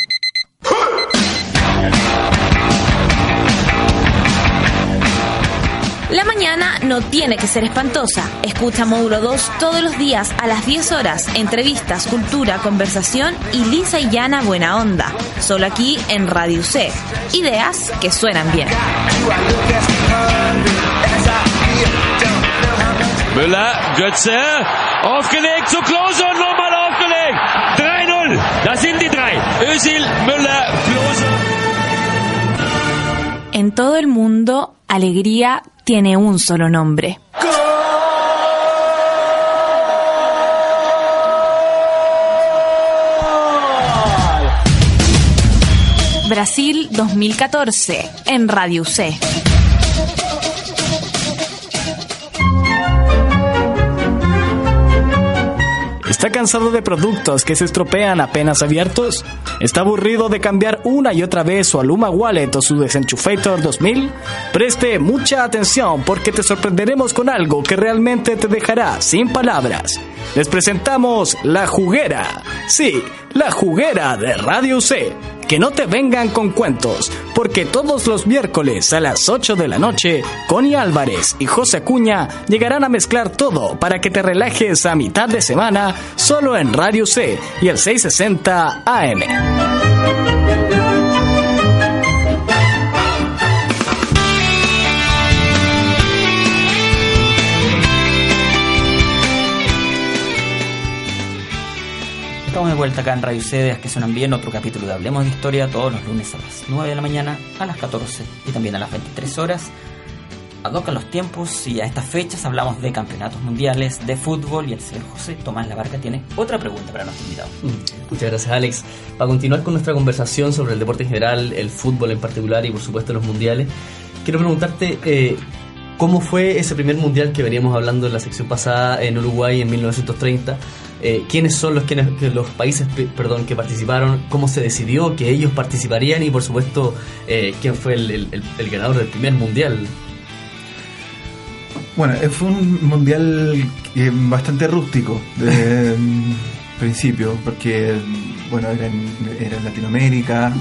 La mañana no tiene que ser espantosa. Escucha Módulo 2 todos los días a las 10 horas. Entrevistas, cultura, conversación y lisa y llana buena onda. Solo aquí en Radio C. Ideas que suenan bien. Müller, Götze, Aufgelegt zu Klose und nochmal aufgelegt. 3-0. Das sind die drei. Özil, Müller, Klose. En todo el mundo, alegría tiene un solo nombre. Brasil 2014 en Radio C. ¿Está cansado de productos que se estropean apenas abiertos? ¿Está aburrido de cambiar una y otra vez su Aluma Wallet o su Desenchufator 2000? Preste mucha atención porque te sorprenderemos con algo que realmente te dejará sin palabras. Les presentamos La Juguera. Sí, La Juguera de Radio C. Que no te vengan con cuentos, porque todos los miércoles a las 8 de la noche, Connie Álvarez y José Acuña llegarán a mezclar todo para que te relajes a mitad de semana solo en Radio C y el 660 AM. Estamos de vuelta acá en Radio Cedes, que suenan bien otro capítulo de Hablemos de Historia todos los lunes a las 9 de la mañana, a las 14 y también a las 23 horas. Adocan los tiempos y a estas fechas hablamos de campeonatos mundiales, de fútbol y el señor José Tomás Labarca tiene otra pregunta para nuestro invitado. Muchas gracias Alex. Para continuar con nuestra conversación sobre el deporte en general, el fútbol en particular y por supuesto los mundiales, quiero preguntarte eh, cómo fue ese primer mundial que veníamos hablando en la sección pasada en Uruguay en 1930. Eh, quiénes son los, quienes, que los países pe- perdón, que participaron, cómo se decidió que ellos participarían y por supuesto eh, quién fue el, el- el- el ganador del primer mundial. Bueno, eh, fue un mundial eh, bastante rústico de mm, principio, porque bueno, era en, era en Latinoamérica,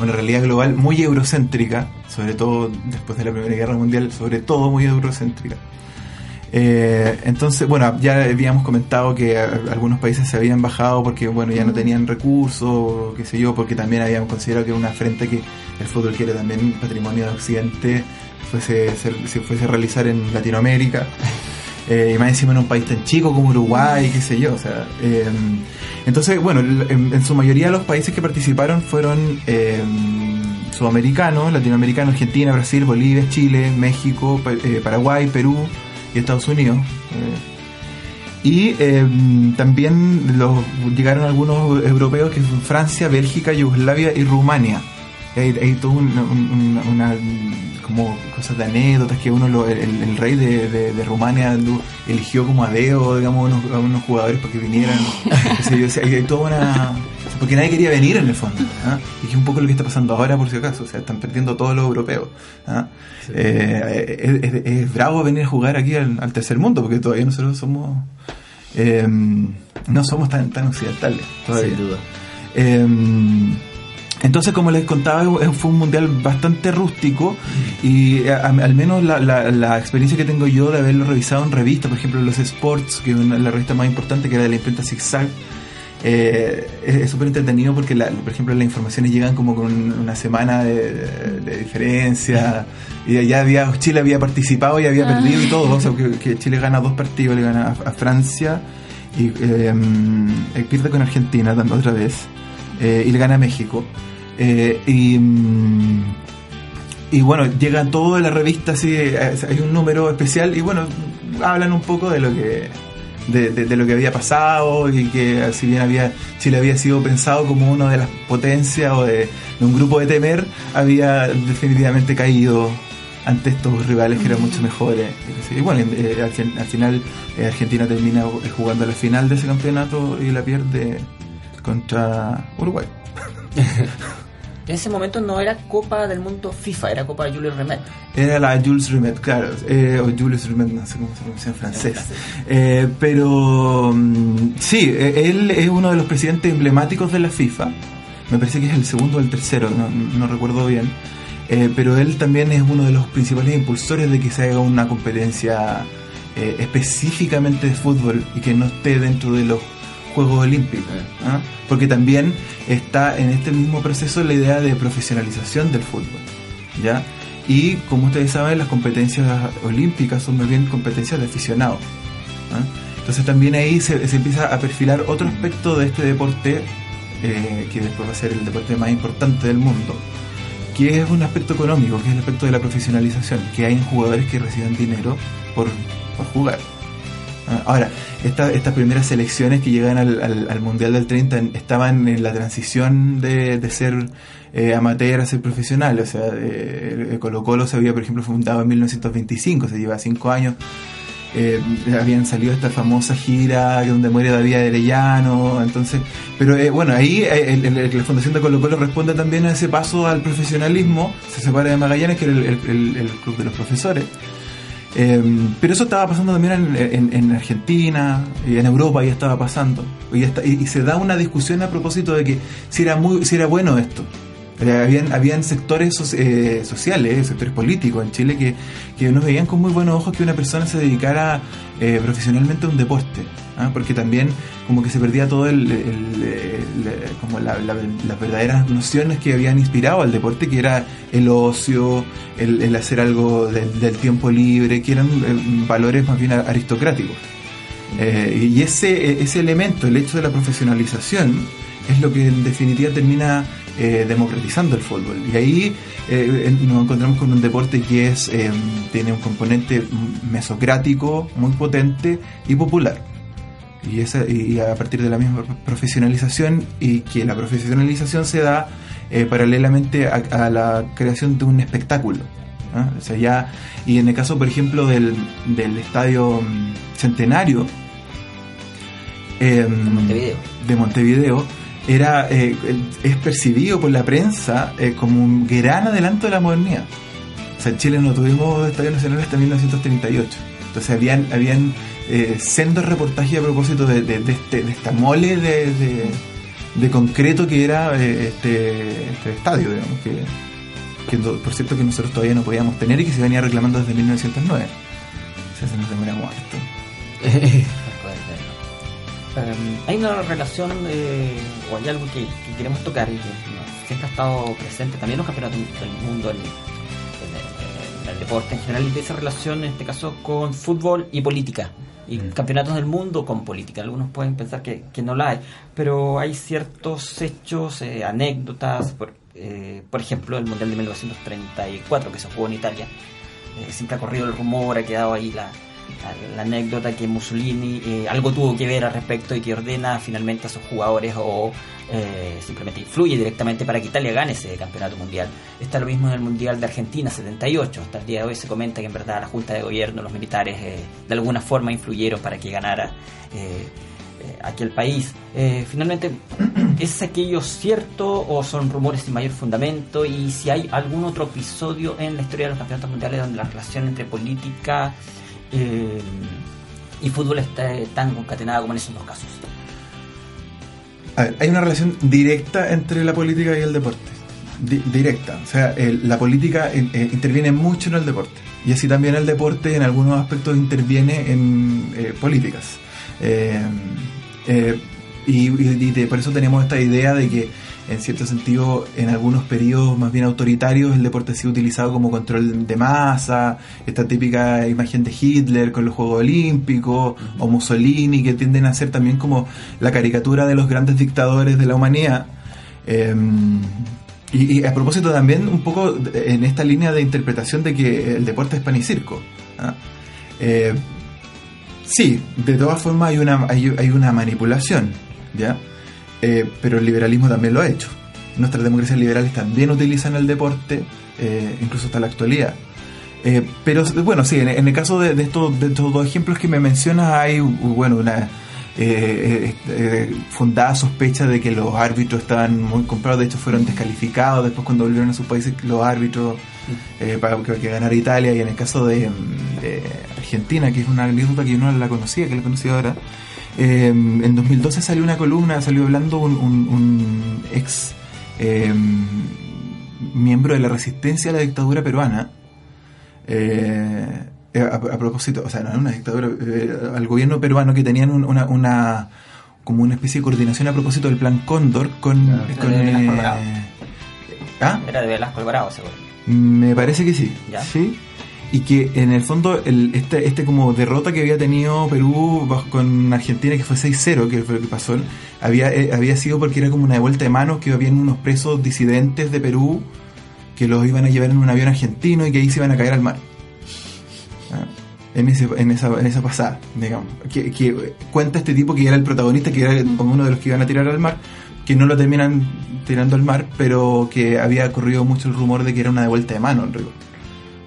una realidad global muy eurocéntrica, sobre todo después de la Primera Guerra Mundial, sobre todo muy eurocéntrica. Eh, entonces, bueno, ya habíamos comentado que algunos países se habían bajado porque, bueno, ya no tenían recursos, o qué sé yo, porque también habían considerado que era una frente que el fútbol que era también patrimonio de Occidente fuese, se, se fuese a realizar en Latinoamérica. Eh, y más encima en un país tan chico como Uruguay, qué sé yo. O sea, eh, entonces, bueno, en, en su mayoría los países que participaron fueron eh, sudamericanos, latinoamericanos, Argentina, Brasil, Bolivia, Chile, México, eh, Paraguay, Perú y Estados Unidos. Eh, y eh, también los, llegaron algunos europeos que son Francia, Bélgica, Yugoslavia y Rumania. Hay, hay una- como cosas de anécdotas que uno lo- el, el rey de, de- de Rumania eligió como a dedo digamos a unos, a unos jugadores para que vinieran o sea, hay, hay toda una porque nadie quería venir en el fondo ¿ah? y es un poco lo que está pasando ahora por si acaso o sea están perdiendo todos los europeos ¿ah? Eh, es, es- es bravo venir a jugar aquí al, al tercer mundo porque todavía nosotros somos eh, no somos tan, tan occidentales todavía Sin duda. Entonces, como les contaba, fue un mundial bastante rústico y al menos la, la- experiencia que tengo yo de haberlo revisado en revistas, por ejemplo, los Sports, que es la revista más importante, que era de la imprenta Zigzag, eh, es súper entretenido porque, la- por ejemplo, las informaciones llegan como con una semana de, diferencia y ya había, Chile había participado y había perdido y todo, o sea, que, Chile gana dos partidos, le gana a, Francia y eh, eh, pierde con Argentina otra vez eh, y le gana a México. Eh, y, mm, y bueno, llega todo de la revista, así, eh, hay un número especial y bueno, hablan un poco de lo que de, de- de lo que había pasado y que si bien había Chile había sido pensado como una de las potencias o de, de un grupo de temer, había definitivamente caído ante estos rivales que eran mucho mejores. Y bueno, eh, al, fin- al final eh, Argentina termina eh, jugando la final de ese campeonato y la pierde contra Uruguay. En ese momento no era Copa del Mundo FIFA, era Copa Jules Rimet. Era la Jules Rimet, claro, eh, o Jules Rimet, no sé cómo se pronuncia en francés. Eh, pero mm, sí, eh, él es uno de los presidentes emblemáticos de la FIFA. Me parece que es el segundo o el tercero, no, no recuerdo bien. Eh, pero él también es uno de los principales impulsores de que se haga una competencia eh, específicamente de fútbol y que no esté dentro de los Juegos Olímpicos. ¿ah? Porque también está en este mismo proceso la idea de profesionalización del fútbol. ¿ya? y como ustedes saben las competencias olímpicas son más bien competencias de aficionados. ¿ah? Entonces también ahí se, se empieza a perfilar otro aspecto de este deporte eh, que después va a ser el deporte más importante del mundo, que es un aspecto económico, que es el aspecto de la profesionalización, que hay jugadores que reciben dinero por, por jugar. Ah, Ahora, esta- estas primeras selecciones que llegan al, al- al Mundial del 30 en- estaban en la transición de, ser eh, amateur a ser profesional. O sea, eh, Colo Colo se había, por ejemplo, fundado en 1925, se lleva cinco años. Eh, habían salido esta famosa gira donde muere David Arellano, entonces, pero eh, bueno, ahí eh, la Fundación de Colo Colo responde también a ese paso al profesionalismo, se separa de Magallanes, que era el club de los profesores, eh, pero eso estaba pasando también en, en- en Argentina, en Europa ya estaba pasando. Y, y- se da una discusión a propósito de que si era, muy, si era bueno esto. Habían, habían sectores so- eh, sociales, sectores políticos en Chile que, que nos veían con muy buenos ojos que una persona se dedicara eh, profesionalmente un deporte. ¿ah? Porque también como que se perdía todo el, el- como la- la- las verdaderas nociones que habían inspirado al deporte, que era el ocio, el, hacer algo del, tiempo libre, que eran eh, valores más bien aristocráticos. Eh, y ese, ese elemento, el hecho de la profesionalización, es lo que en definitiva termina eh, democratizando el fútbol. Y ahí eh, nos encontramos con un deporte que es eh, tiene un componente mesocrático, muy potente y popular. Y, esa, y a partir de la misma profesionalización y que la profesionalización se da paralelamente a, a la creación de un espectáculo. O sea, ya, y en el caso, por ejemplo, del, del estadio mm, Centenario em, Montevideo. de Montevideo, era, eh, es percibido por la prensa eh, como un gran adelanto de la modernidad. O sea, en Chile no tuvimos estadio nacional hasta 1938. Entonces habían, habían eh, sendos reportajes a propósito de, de- este, esta mole de, de- concreto que era eh, este, este estadio, digamos, que, por cierto que nosotros todavía no podíamos tener y que se venía reclamando desde 1909. O sea, se nos demora muerto. Eh, hay una relación eh, o hay algo que, que queremos tocar y que no, siempre ha estado presente también en los campeonatos del mundo en, en el- en el deporte en general y de esa relación en este caso con fútbol y política y campeonatos del mundo con política. Algunos pueden pensar que, que no la hay pero hay ciertos hechos eh, anécdotas por, eh, por ejemplo el mundial de 1934 que se jugó en Italia. Eh, siempre ha corrido el rumor, ha quedado ahí la, la, anécdota que Mussolini eh, algo tuvo que ver al respecto y que ordena finalmente a sus jugadores o eh, simplemente influye directamente para que Italia gane ese campeonato mundial. Está lo mismo en el Mundial de Argentina 78. Hasta el día de hoy se comenta que en verdad la Junta de Gobierno, los militares, eh, de alguna forma influyeron para que ganara eh, eh, aquel país. Finalmente, ¿es aquello cierto o son rumores sin mayor fundamento? Y si hay algún otro episodio en la historia de los campeonatos mundiales donde la relación entre política eh, y fútbol está tan concatenada como en esos dos casos. A ver, hay una relación directa entre la política y el deporte. Di- directa. O sea, la política eh, interviene mucho en el deporte. Y así también el deporte en algunos aspectos interviene en eh, políticas. Eh, y por eso tenemos esta idea de que, en cierto sentido, en algunos periodos más bien autoritarios, el deporte ha sido utilizado como control de masa, esta típica imagen de Hitler con los Juegos Olímpicos, o Mussolini, que tienden a ser también como la caricatura de los grandes dictadores de la humanidad. Eh, y, a propósito también un poco en esta línea de interpretación de que el deporte es pan y circo. ¿ah? Eh, sí, de todas formas hay una, hay una manipulación, ¿ya? Eh, pero el liberalismo también lo ha hecho. Nuestras democracias liberales también utilizan el deporte, eh, incluso hasta la actualidad. Eh, pero bueno, sí, en, en el caso de, de estos, de estos dos ejemplos que me mencionas, hay bueno una eh, fundada sospecha de que los árbitros estaban muy comprados, de hecho fueron descalificados después cuando volvieron a sus países los árbitros eh, para que, que ganara Italia y en el caso de, de Argentina, que es una anécdota que yo no la conocía, que la conocí ahora, eh, en 2012 salió una columna, salió hablando un, un- un ex eh, miembro de la resistencia a la dictadura peruana, eh, a, a propósito, o sea, no era una dictadura, eh, al gobierno peruano que tenían un- una, una como una especie de coordinación a propósito del plan Cóndor con, Claro, con, de Velasco eh. ¿ah? Era de Velasco Alvarado, seguro. Me parece que sí. Ya. Sí. Y que en el fondo el, este, este como derrota que había tenido Perú con Argentina, que fue 6-0, que fue lo que pasó, había, eh, había sido porque era como una vuelta de manos, que habían unos presos disidentes de Perú que los iban a llevar en un avión argentino y que ahí se iban a caer al mar. Ah, En, ese, en, esa, en esa pasada, digamos. Que, que cuenta este tipo que era el protagonista, que era como uno de los que iban a tirar al mar, que no lo terminan tirando al mar, pero que había corrido mucho el rumor de que era una devuelta de mano en rigor,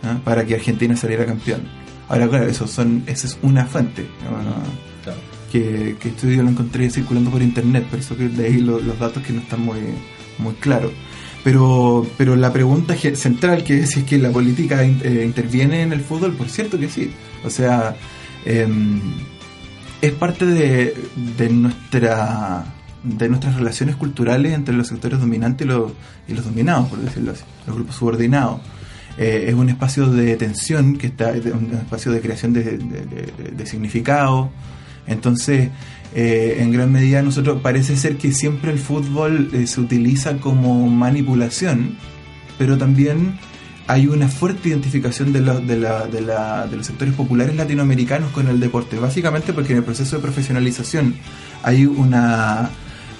¿ah? para que Argentina saliera campeón. Ahora, claro, eso son, esa es una fuente. que, que esto yo lo encontré circulando por internet, por eso que de ahí lo- los datos que no están muy, muy claros. Pero, pero la pregunta central que es si es que la política eh, interviene en el fútbol, por cierto que sí. O sea, em, es parte de, de nuestra de nuestras relaciones culturales entre los sectores dominantes y los, y los dominados, por decirlo así, los grupos subordinados. Eh, es un espacio de tensión, que está, un espacio de creación de, significado. Entonces, eh, en gran medida nosotros parece ser que siempre el fútbol eh, se utiliza como manipulación, pero también hay una fuerte identificación de, los- de, la- de la- de los sectores populares latinoamericanos con el deporte, básicamente porque en el proceso de profesionalización hay una,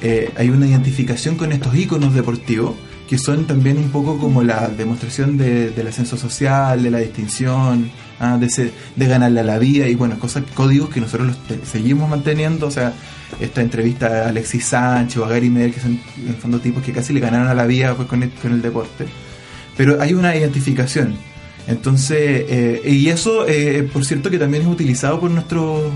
eh, hay una identificación con estos íconos deportivos que son también un poco como la demostración de- del ascenso social, de la distinción, ah, de, ser- de ganarle a la vida y bueno, cosas, códigos que nosotros los te- seguimos manteniendo, o sea, esta entrevista a Alexis Sánchez o a Gary Medel, que son en fondo tipos que casi le ganaron a la vida pues, con, el, con el deporte. Pero hay una identificación. Entonces, eh, y eso, eh, por cierto, que también es utilizado por nuestros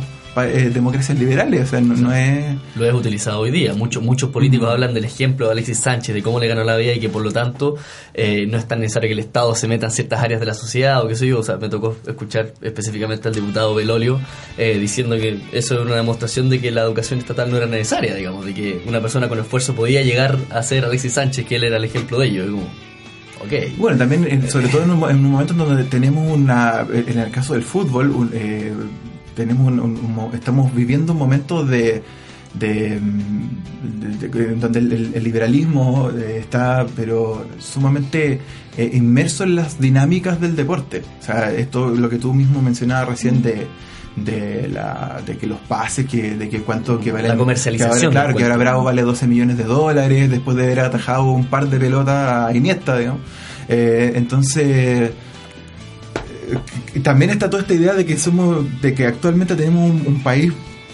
eh, democracias liberales, o sea, no, no es... Lo es utilizado hoy día. Muchos muchos políticos hablan del ejemplo de Alexis Sánchez, de cómo le ganó la vida y que por lo tanto eh, no es tan necesario que el Estado se meta en ciertas áreas de la sociedad o qué sé yo. O sea, me tocó escuchar específicamente al diputado Belolio eh, diciendo que eso era una demostración de que la educación estatal no era necesaria, digamos, de que una persona con esfuerzo podía llegar a ser Alexis Sánchez, que él era el ejemplo de ello. Y como. Bueno, también, en- sobre todo en un, en un momento en donde tenemos una, en el caso del fútbol, un, eh, tenemos un- un- un mo- estamos viviendo un momento de, de, de- de- donde el, el- liberalismo eh, está, pero sumamente eh, inmerso en las dinámicas del deporte. O sea, esto, lo que tú mismo mencionabas recién de de la de que los pases que de que cuánto que vale La comercialización que ahora, claro que ahora. Bravo vale 12 millones de dólares después de haber atajado un par de pelotas a Iniesta digamos Eh, entonces también está toda esta idea de que somos de que actualmente tenemos un, un país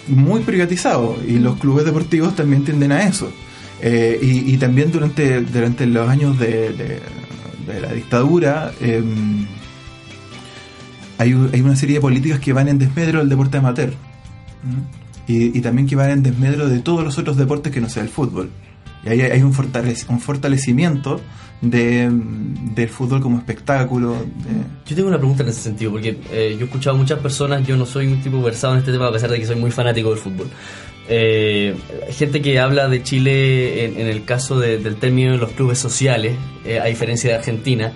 muy privatizado y los clubes deportivos también tienden a eso. Eh, y, y también durante durante los años de, de- de la dictadura em, hay, una serie de políticas que van en desmedro del deporte amateur y también que van en desmedro de todos los otros deportes que no sea el fútbol y ahí hay un, fortalec- un fortalecimiento de, del fútbol como espectáculo de- Yo tengo una pregunta en ese sentido, porque eh, yo he escuchado a muchas personas, yo no soy un tipo versado en este tema, a pesar de que soy muy fanático del fútbol. Eh, gente que habla de Chile en, en el caso de- del término de los clubes sociales, eh, a diferencia de Argentina,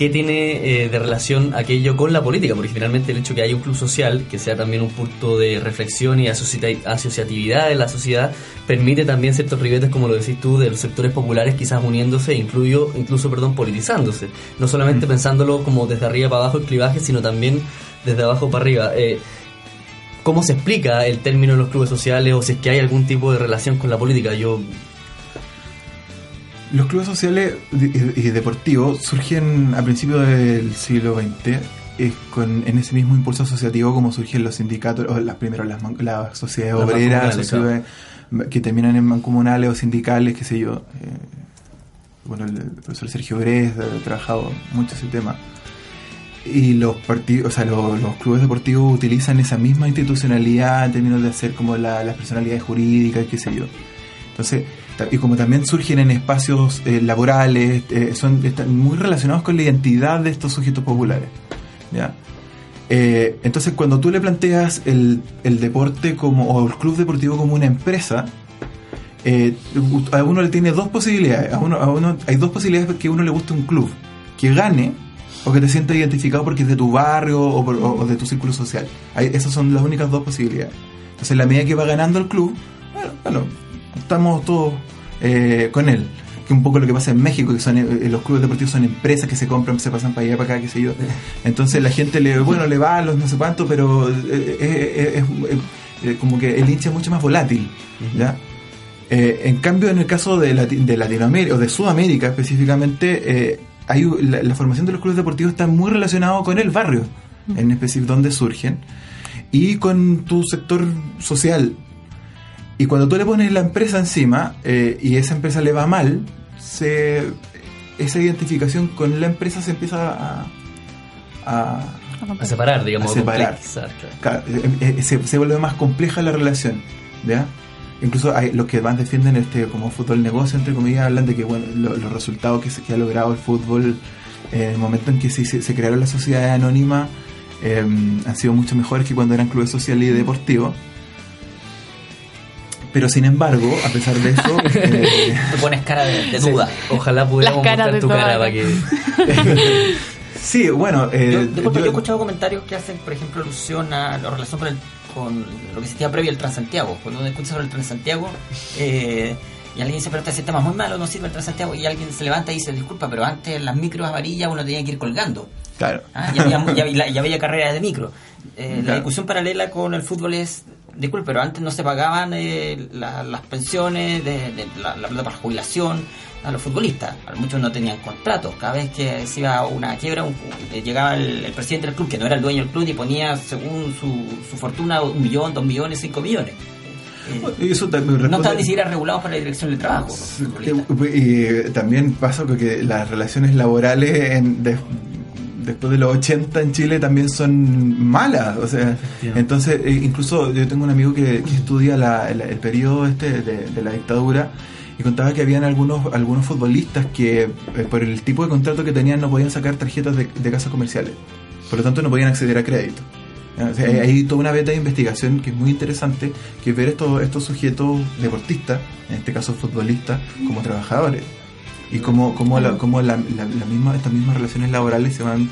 ¿qué tiene eh, de relación aquello con la política? Porque finalmente el hecho que haya un club social, que sea también un punto de reflexión y asociati- asociatividad de la sociedad, permite también ciertos ribetes, como lo decís tú, de los sectores populares quizás uniéndose, incluyo, incluso perdón, politizándose. No solamente pensándolo como desde arriba para abajo el clivaje, sino también desde abajo para arriba. Eh, ¿Cómo se explica el término de los clubes sociales o si es que hay algún tipo de relación con la política? Yo Los clubes sociales y deportivos surgen a principios del siglo XX eh, con, en ese mismo impulso asociativo como surgen los sindicatos, o las primero las, las sociedades Las obreras, sociedades que terminan en mancomunales o sindicales, qué sé yo. Eh, bueno, el, el profesor Sergio Bres ha trabajado mucho ese tema. Y los partidos, o sea, lo- los, clubes deportivos utilizan esa misma institucionalidad en términos de hacer como la- las personalidades jurídicas, qué sé yo. Entonces, y como también surgen en espacios eh, laborales, eh, son están muy relacionados con la identidad de estos sujetos populares. ¿ya? Eh, entonces, cuando tú le planteas el, el deporte como, o el club deportivo como una empresa, a uno le tiene dos posibilidades. A uno, a uno, hay dos posibilidades que a uno le guste un club. Que gane o que te sientas identificado porque es de tu barrio o de tu círculo social. Hay- esas son las únicas dos posibilidades. Entonces, en la medida que va ganando el club, bueno, bueno, estamos todos eh, con él. que un poco lo que pasa en México, que son eh, los clubes deportivos son empresas que se compran, se pasan para allá, para acá, qué sé yo. Entonces la gente le, bueno, le va a los no sé cuánto, pero eh, eh, es, es- eh, como que el hincha es mucho más volátil, ¿ya? Eh, en cambio, en el caso de, Lati- de Latinoamérica, o de Sudamérica específicamente, eh, hay, la, la formación de los clubes deportivos está muy relacionado con el barrio, en específico donde surgen, y con tu sector social. Y cuando tú le pones la empresa encima, eh, y esa empresa le va mal, se, esa identificación con la empresa se empieza a... a A separar, digamos, A separar. claro. Eh, eh, se, se vuelve más compleja la relación, ¿ya? Incluso hay, los que más defienden este como fútbol negocio, entre comillas, hablan de que bueno, lo- los resultados que, se, que ha logrado el fútbol eh, en el momento en que se, se, se crearon las sociedades anónimas eh, han sido mucho mejores que cuando eran clubes sociales y deportivos. Pero sin embargo, a pesar de eso, eh, Te pones cara de, de duda. Ojalá pudiéramos mostrar tu cara para que... sí, bueno, eh, Yo, disculpa, yo- yo he escuchado comentarios que hacen, por ejemplo, alusión a la relación con, el- con lo que existía previo al Transantiago. Cuando uno escucha sobre el Transantiago eh, y alguien dice, pero este sistema es muy malo, no sirve el Transantiago, y alguien se levanta y dice, disculpa, pero antes las micros amarillas uno tenía que ir colgando. claro. Ah, ya, había, ya había- ya había carreras de micro. Eh, La discusión paralela con el fútbol es, disculpe, pero antes no se pagaban eh, la- las pensiones, de, de la, la plata para jubilación a los futbolistas. Muchos no tenían contratos. Cada vez que se iba a una quiebra, un- eh, llegaba el, el presidente del club, que no era el dueño del club, y ponía según su, su fortuna un millón, dos millones, cinco millones. Eh, eso también no estaban ni siquiera regulados por la dirección del trabajo. Y también pasa que las relaciones laborales en- de- después de los 80 en Chile también son malas. O sea, entonces, eh, incluso yo tengo un amigo que, que estudia la- el, el periodo este de, de la dictadura y contaba que habían algunos algunos futbolistas que eh, por el tipo de contrato que tenían no podían sacar tarjetas de, de casas comerciales. Por lo tanto, no podían acceder a crédito. Sea, hay- hay toda una beta de investigación que es muy interesante, que es ver estos, estos sujetos deportistas, en este caso futbolistas, como trabajadores. Y cómo, cómo, la, cómo la, la- la misma, estas mismas relaciones laborales se van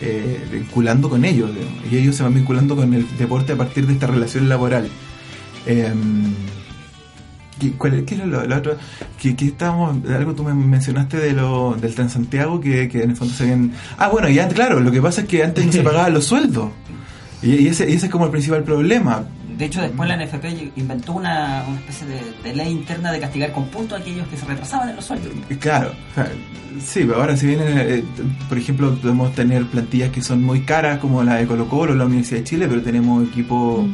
eh, vinculando con ellos. digamos. Y ellos se van vinculando con el deporte a partir de esta relación laboral. Em, ¿qué, era lo, lo otro? Que, que estábamos, algo tú me mencionaste de lo, del Transantiago, que, que en el fondo se habían... Ah, bueno, y antes, claro, lo que pasa es que antes no se pagaban los sueldos. Y, y ese, y ese es como el principal problema. De hecho, después la NFP inventó una, una especie de, de ley interna de castigar con puntos a aquellos que se retrasaban en los sueldos. Claro, sí, pero ahora si vienen, eh, por ejemplo, podemos tener plantillas que son muy caras como la de Colo Colo, la Universidad de Chile, pero tenemos equipos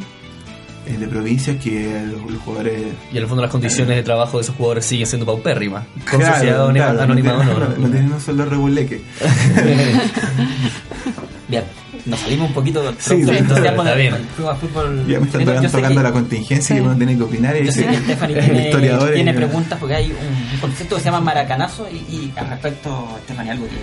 eh, de provincias que los, los jugadores... Y en el fondo las condiciones de trabajo de esos jugadores siguen siendo paupérrimas. Con Claro, sociedad anónima, claro, anónima o no, no. tienen- no tienen un sueldo reguleque. Bien, nos salimos un poquito del Sí, sí, entusiasmo bien. de fútbol. Ya me están tocando, sé tocando que- la contingencia que uno tiene que opinar y Yo sé dice, que Stephanie tiene, historiadores. tiene y- preguntas porque hay un, un concepto que se llama maracanazo y, y al respecto Stephanie algo que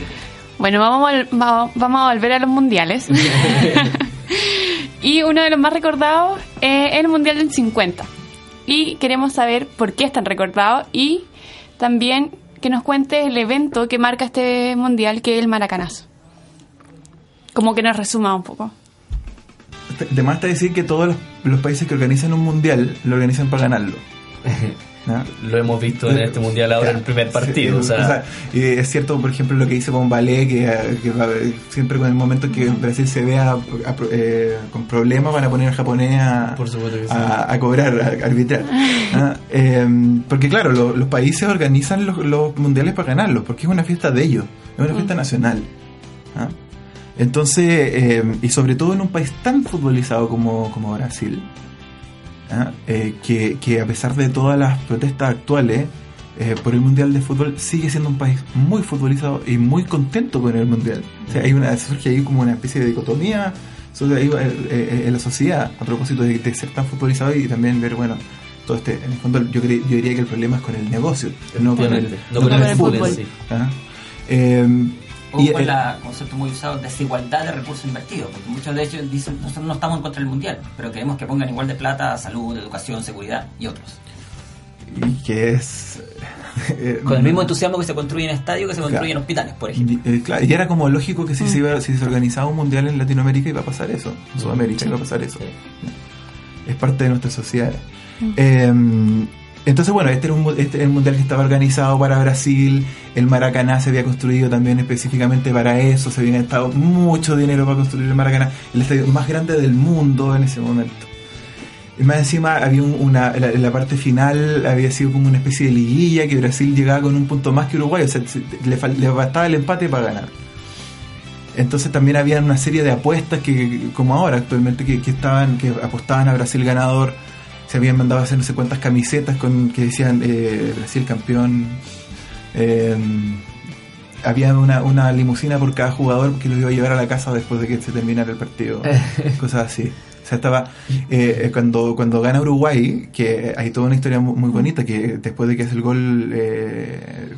Bueno, vamos a, vamos a volver a los mundiales. y uno de los más recordados es el Mundial del 50. Y queremos saber por qué es tan recordado y también que nos cuente el evento que marca este mundial, que es el Maracanazo. Como que nos resuma un poco. De más está decir que todos los, los países que organizan un mundial lo organizan para ganarlo. ¿no? Lo hemos visto en este mundial ahora en el primer partido. Sí, o sea, y es cierto, por ejemplo, lo que dice Bombalé, que, que va a haber- siempre con el momento que Brasil se vea a- eh, con problemas van a poner al japonés a, Por supuesto que sí. a, a cobrar, a arbitrar. Eh, porque claro, lo- los países organizan los, los mundiales para ganarlos, porque es una fiesta de ellos, es una fiesta nacional. Entonces, eh, y sobre todo en un país tan futbolizado como, como Brasil, ¿ah? Eh, que, que a pesar de todas las protestas actuales eh, por el Mundial de Fútbol, sigue siendo un país muy futbolizado y muy contento con el Mundial. O sea, hay una, surge ahí como una especie de dicotomía eh, eh, en la sociedad a propósito de, de ser tan futbolizado y también ver, bueno, todo este, en el fondo yo, cre- yo diría que el problema es con el negocio, no con el. No con el fútbol sí. ¿ah? Eh, O y, con eh, el concepto muy usado desigualdad de recursos invertidos, porque muchos de ellos dicen nosotros no estamos en contra del mundial, pero queremos que pongan igual de plata a salud, educación, seguridad y otros. y que es... eh, Con el mismo entusiasmo que se construyen estadios que se construyen hospitales, por ejemplo. Y, eh, claro, y era como lógico que si, se iba- si se organizaba un mundial en Latinoamérica iba a pasar eso, en Sudamérica iba a pasar eso. Es parte de nuestra sociedad. Eh, Entonces, bueno, este era, un, este el mundial que estaba organizado para Brasil. El Maracaná se había construido también específicamente para eso. Se había gastado mucho dinero para construir el Maracaná, el estadio más grande del mundo en ese momento. Y más encima había un- una, la, la parte final había sido como una especie de liguilla que Brasil llegaba con un punto más que Uruguay, o sea, se- le, le bastaba el empate para ganar. Entonces también había una serie de apuestas que, como ahora actualmente, que, que estaban, que apostaban a Brasil ganador. Se habían mandado a hacer no sé cuántas camisetas con que decían eh, Brasil campeón. Eh, había una, una limusina por cada jugador que los iba a llevar a la casa después de que se terminara el partido. cosas así. O sea, estaba. eh, cuando, cuando gana Uruguay, que hay toda una historia mu- muy bonita, que después de que hace el gol. Eh,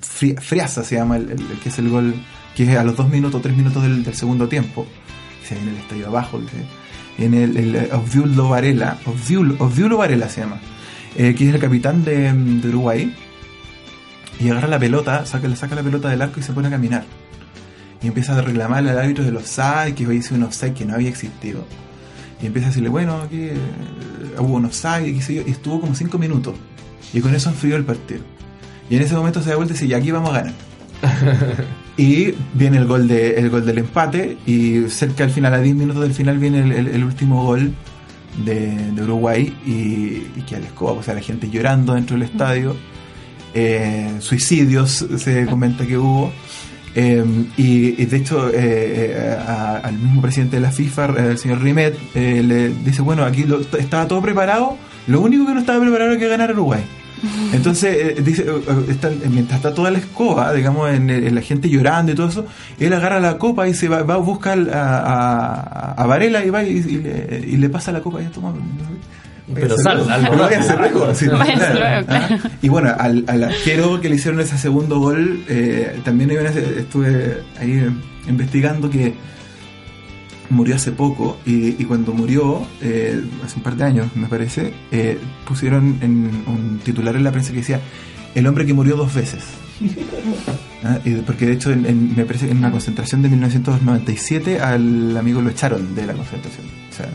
Fri- Friaza se llama el, el- el que es el gol, que es a los dos minutos, tres minutos del, del segundo tiempo. Se viene el estadio abajo. que- En el, el Obviulo Varela, Obviulo Varela se llama, eh, que es el capitán de, de Uruguay. Y agarra la pelota, saca, le saca la pelota del arco y se pone a caminar. Y empieza a reclamarle al árbitro de los offside, que hoy sido un offside que no había existido. Y empieza a decirle, bueno, aquí eh, hubo un offside, y qué sé yo, y estuvo como cinco minutos. Y con eso enfrió el partido. Y en ese momento se da vuelta y dice, ya aquí vamos a ganar. y viene el gol, de, el gol del empate, y cerca al final, a 10 minutos del final, viene el, el- último gol de, Uruguay, y, y que al escoba, o sea, la gente llorando dentro del estadio. Eh, suicidios se comenta que hubo. Eh, y, de hecho, eh, eh, al mismo presidente de la FIFA, el señor Rimet, le dice: Bueno, aquí lo- estaba todo preparado, lo único que no estaba preparado era que ganar Uruguay. Entonces, eh, dice, eh, eh, está- mientras está toda la escoba, digamos, en, en la gente llorando y todo eso, él agarra la copa y se va, va a buscar a, a, a Varela y va y, y le, y le pasa la copa y toma. Pero sal, Y bueno, al, al arquero que le hicieron ese segundo gol, eh, también estuve ahí investigando que murió hace poco y, y cuando murió, eh, hace un par de años me parece, eh, pusieron en un titular en la prensa que decía el hombre que murió dos veces. Ah, y porque de hecho en, en- me parece en una concentración de 1997 al amigo lo echaron de la concentración. O sea,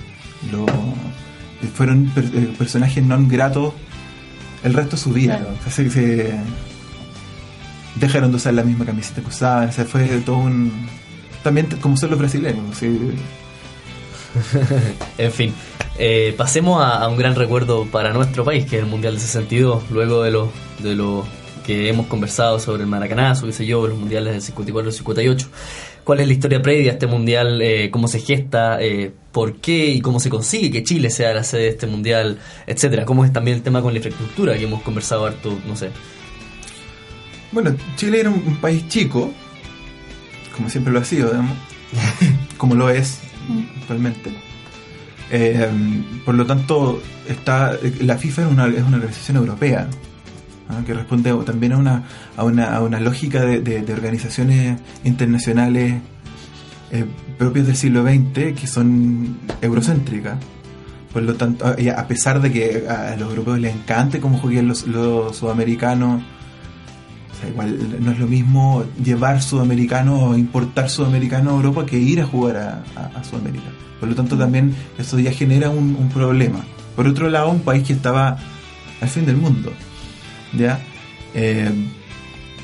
lo, fueron per- eh, personajes non gratos el resto de su vida. O sea, se, se dejaron de usar la misma camiseta que usaban. O sea, fue todo un... También como son los brasileños. sí. En fin, eh, pasemos a, a un gran recuerdo para nuestro país, que es el Mundial de 62, luego de lo, de lo que hemos conversado sobre el Maracanazo, qué sé yo, los Mundiales del 54 y 58. ¿Cuál es la historia previa a este Mundial? Eh, ¿Cómo se gesta? Eh, ¿Por qué y cómo se consigue que Chile sea la sede de este Mundial? Etcétera. ¿Cómo es también el tema con la infraestructura que hemos conversado harto, no sé? Bueno, Chile era un, un país chico, como siempre lo ha sido, digamos, como lo es actualmente. Eh, por lo tanto, está la FIFA es una, es una organización europea ¿ah? que responde también a una, a una, a una lógica de, de- de organizaciones internacionales eh, propias del siglo XX que son eurocéntricas. Por lo tanto, a pesar de que a los europeos les encante cómo juegan los, los sudamericanos, o sea, igual no es lo mismo llevar sudamericanos o importar sudamericanos a Europa que ir a jugar a, a- a Sudamérica. Por lo tanto, también eso ya genera un, un problema. Por otro lado, un país que estaba al fin del mundo. ¿Ya? Eh,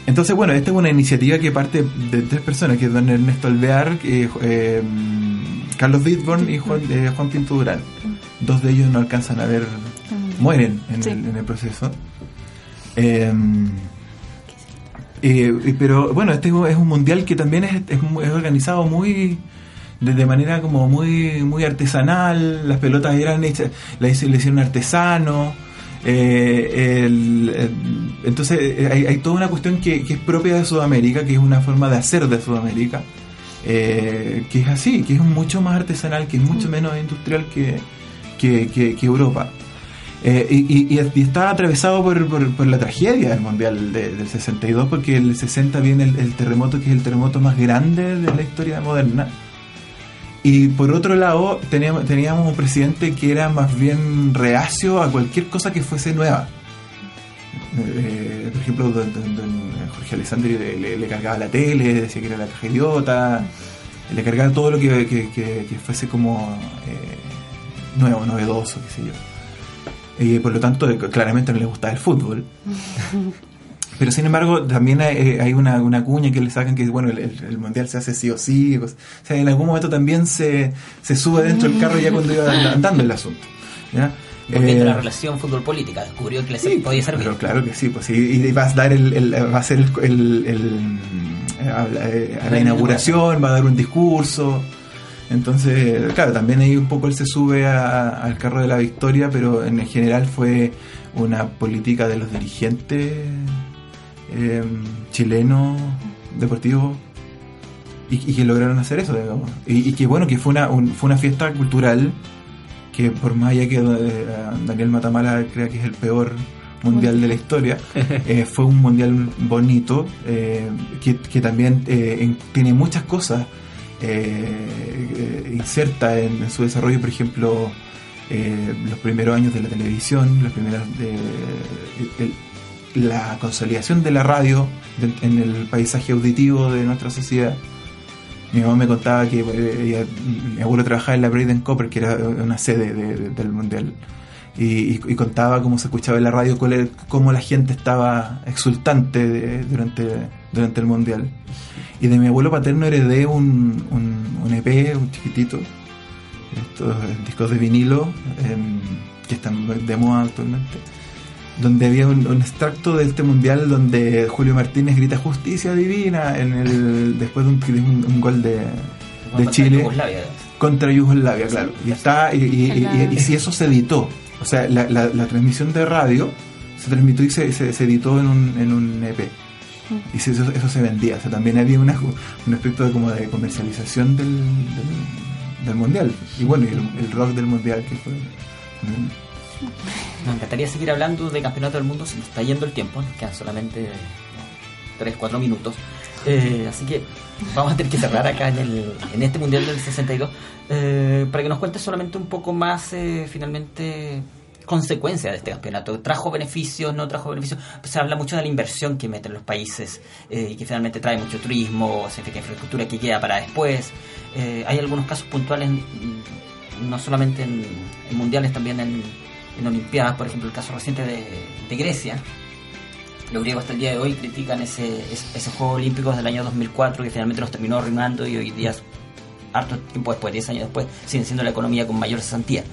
entonces, bueno, esta es una iniciativa que parte de tres personas, que es don Ernesto Alvear, que, eh, Carlos Whitborn y Juan, eh, Juan Pinto Durán. Dos de ellos no alcanzan a ver, mueren en, Sí. el, en el proceso. Eh, eh, pero bueno, este es un mundial que también es, es es organizado muy de, de manera como muy muy artesanal. Las pelotas eran hechas, la hice- le hicieron artesano. eh, el- el- entonces eh, hay, hay toda una cuestión que, que es propia de Sudamérica, que es una forma de hacer de Sudamérica, eh, que es así, que es mucho más artesanal, que es mucho menos industrial que- que Europa. Eh, y, y- y- está atravesado por, la tragedia del Mundial de- del 62, porque el 60 viene el, terremoto, que es el terremoto más grande de la historia moderna. Y por otro lado, teníamos, teníamos un presidente que era más bien reacio a cualquier cosa que fuese nueva. Eh, por ejemplo, don, Jorge Alessandri le, cargaba la tele, decía que era la caja idiota, le cargaba todo lo que fuese como eh, nuevo, novedoso, qué sé yo. Y por lo tanto eh, claramente no les gustaba el fútbol. Pero sin embargo, también hay, eh, hay una, una cuña que le sacan que bueno, el, mundial se hace sí o sí. O sea, en algún momento también se, se sube dentro del carro ya cuando iba andando el asunto. ¿ya? Porque Eh, la relación fútbol-política descubrió que le Sí, podía servir. Pero claro que sí, pues sí. Y vas a dar el, el- va a ser el, el- el- a, la- a la inauguración, va a dar un discurso. Entonces, claro, también ahí un poco él se sube a- al carro de la victoria, pero en general fue una política de los dirigentes eh, chilenos deportivos y, y que lograron hacer eso, digamos. Y, y que bueno, que fue una, un- fue una fiesta cultural que por más allá que eh, Daniel Matamala crea que es el peor mundial de la historia, eh, fue un mundial bonito, eh, que, que también eh, en- tiene muchas cosas eh, insertas en, su desarrollo, por ejemplo, eh, los primeros años de la televisión, la consolidación de la radio en el paisaje auditivo de nuestra sociedad. Mi mamá me contaba que ella- mi abuelo trabajaba en la Braden Copper, que era una sede de- de- del mundial. Y, contaba cómo se escuchaba en la radio, cómo la gente estaba exultante durante, durante el mundial. Y de mi abuelo paterno heredé un, un, un EP, un chiquitito, estos discos de vinilo em, que están de moda actualmente, donde había un, un extracto de este mundial donde Julio Martínez grita justicia divina en el después de un, gol de, de Chile Yugoslavia. contra Yugoslavia, claro. Y está y, y- y- y- y si eso se editó, o sea, la, la- la transmisión de radio se transmitió y se, se- se editó en un, en un EP. Y si eso, eso se vendía, o sea, también había una, un aspecto de, como de comercialización del, del, mundial. Y bueno, el, el rock del mundial que fue. Nos encantaría seguir hablando de campeonato del mundo, se nos está yendo el tiempo, nos quedan solamente 3-4 minutos. Eh, así que vamos a tener que cerrar acá en, el, en este Mundial del 62 eh, para que nos cuentes solamente un poco más eh, finalmente consecuencias de este campeonato. ¿Trajo beneficios? ¿No trajo beneficios? Se habla mucho de la inversión que meten los países eh, y que finalmente trae mucho turismo, significa infraestructura que queda para después. Eh, hay algunos casos puntuales, mm, no solamente en, mundiales, también en, en Olimpiadas, por ejemplo, el caso reciente de, de Grecia. Los griegos hasta el día de hoy critican ese, ese, esos Juegos Olímpicos del año 2004 que finalmente los terminó arruinando y hoy día, harto tiempo después, 10 años después, siguen siendo la economía con mayor cesantía.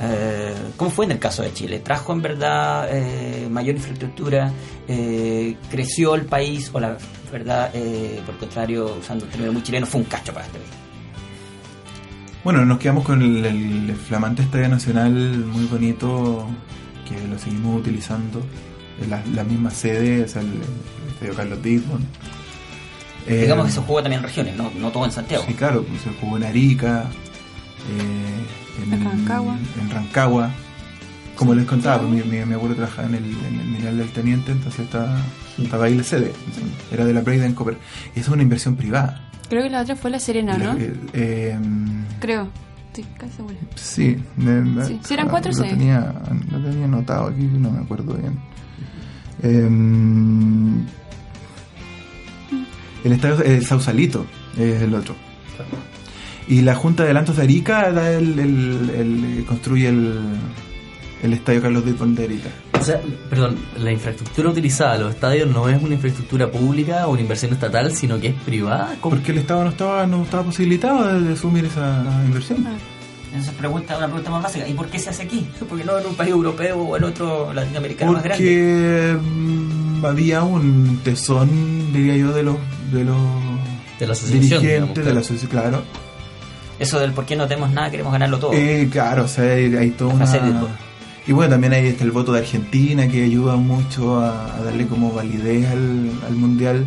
Eh, ¿Cómo fue en el caso de Chile? ¿Trajo en verdad eh, mayor infraestructura? Eh, ¿Creció el país? ¿O la verdad, por el contrario, usando un término muy chileno, fue un cacho para este país? Bueno, nos quedamos con el, el flamante Estadio Nacional muy bonito que lo seguimos utilizando. La, la misma sede, es el, el Estadio Carlos. Eh, Digamos que se jugó también en regiones, no, no todo en Santiago. Sí, claro, pues se jugó en Arica, eh, en, En Rancagua. en Rancagua. Como les contaba, pues, mi, mi, mi abuelo trabajaba en el, en el Mineral del Teniente, entonces estaba, estaba ahí la sede. Era de la Braden Copper. Y eso es una inversión privada. Creo que la otra fue La Serena, La- ¿no? eh, eh, Creo. Sí, casi segura. Sí, Sí, sí eran cuatro lo sedes. tenía, lo tenía anotado aquí, no me acuerdo bien. Em, el estadio el Sausalito es el otro. Y la Junta de Adelantos de Arica da el, el- el- construye el, el estadio Carlos de Arica. O sea, perdón, la infraestructura utilizada, los estadios no es una infraestructura pública o una inversión estatal, sino que es privada. ¿Cómo? Porque el Estado no estaba, no estaba posibilitado de, de asumir esa inversión. Entonces pregunta, una pregunta más básica, ¿y por qué se hace aquí? ¿Por qué no en un país europeo o en otro latinoamericano más grande? Porque mm, había un tesón, diría yo, de los de los De la asociación, dirigentes digamos, de la asociación, claro. Eso del por qué no tenemos nada, queremos ganarlo todo. Eh, claro, o sea, hay, hay toda una... Y bueno, también hay este, el voto de Argentina que ayuda mucho a, a darle como validez al, al mundial.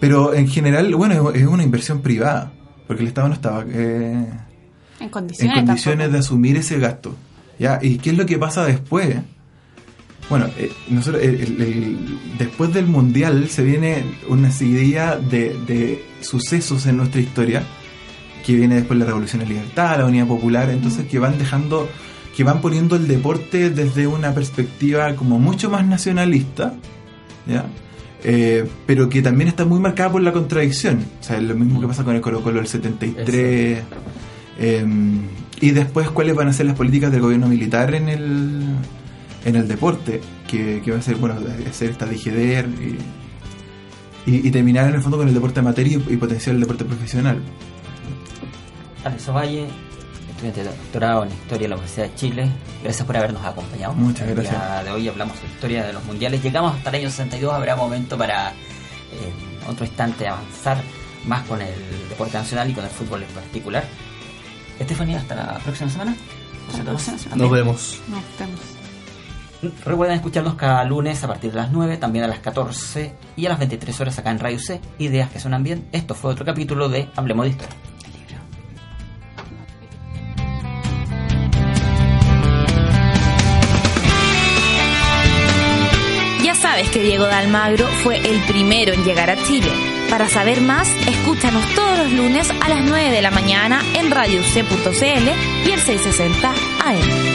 Pero en general, bueno, es, es una inversión privada, porque el Estado no estaba eh, En en condiciones. de asumir ese gasto. ¿ya? ¿Y qué es lo que pasa después? Bueno, eh, nosotros, el- el- el- después del Mundial se viene una seguidilla de, de sucesos en nuestra historia, que viene después la Revolución de Libertad, la Unidad Popular, entonces que van dejando, que van poniendo el deporte desde una perspectiva como mucho más nacionalista, ¿ya? Eh, pero que también está muy marcada por la contradicción. O sea, es lo mismo que pasa con el Colo Colo del 73. eh, y después, ¿cuáles van a ser las políticas del gobierno militar en el, en el deporte, que, va a ser, bueno, hacer esta DGDER y, y, y terminar en el fondo con el deporte amateur y, y potenciar el deporte profesional. Alex Ovalle, estudiante de doctorado en Historia de la Universidad de Chile. Gracias por habernos acompañado. Muchas El gracias. día de hoy hablamos de historia de los mundiales. Llegamos hasta el año 62. Habrá momento para eh, en otro instante avanzar más con el deporte nacional y con el fútbol en particular. Estefanía, hasta la próxima semana. Hasta la próxima semana. Nos vemos. No, estamos. Recuerden escucharnos cada lunes a partir de las 9, también a las 14 y a las 23 horas acá en Radio C. Ideas que suenan bien. Esto fue otro capítulo de Hablemos de Historia. Sabes que Diego de Almagro fue el primero en llegar a Chile. Para saber más, escúchanos todos los lunes a las 9 de la mañana en radiouc.cl y el 660 AM.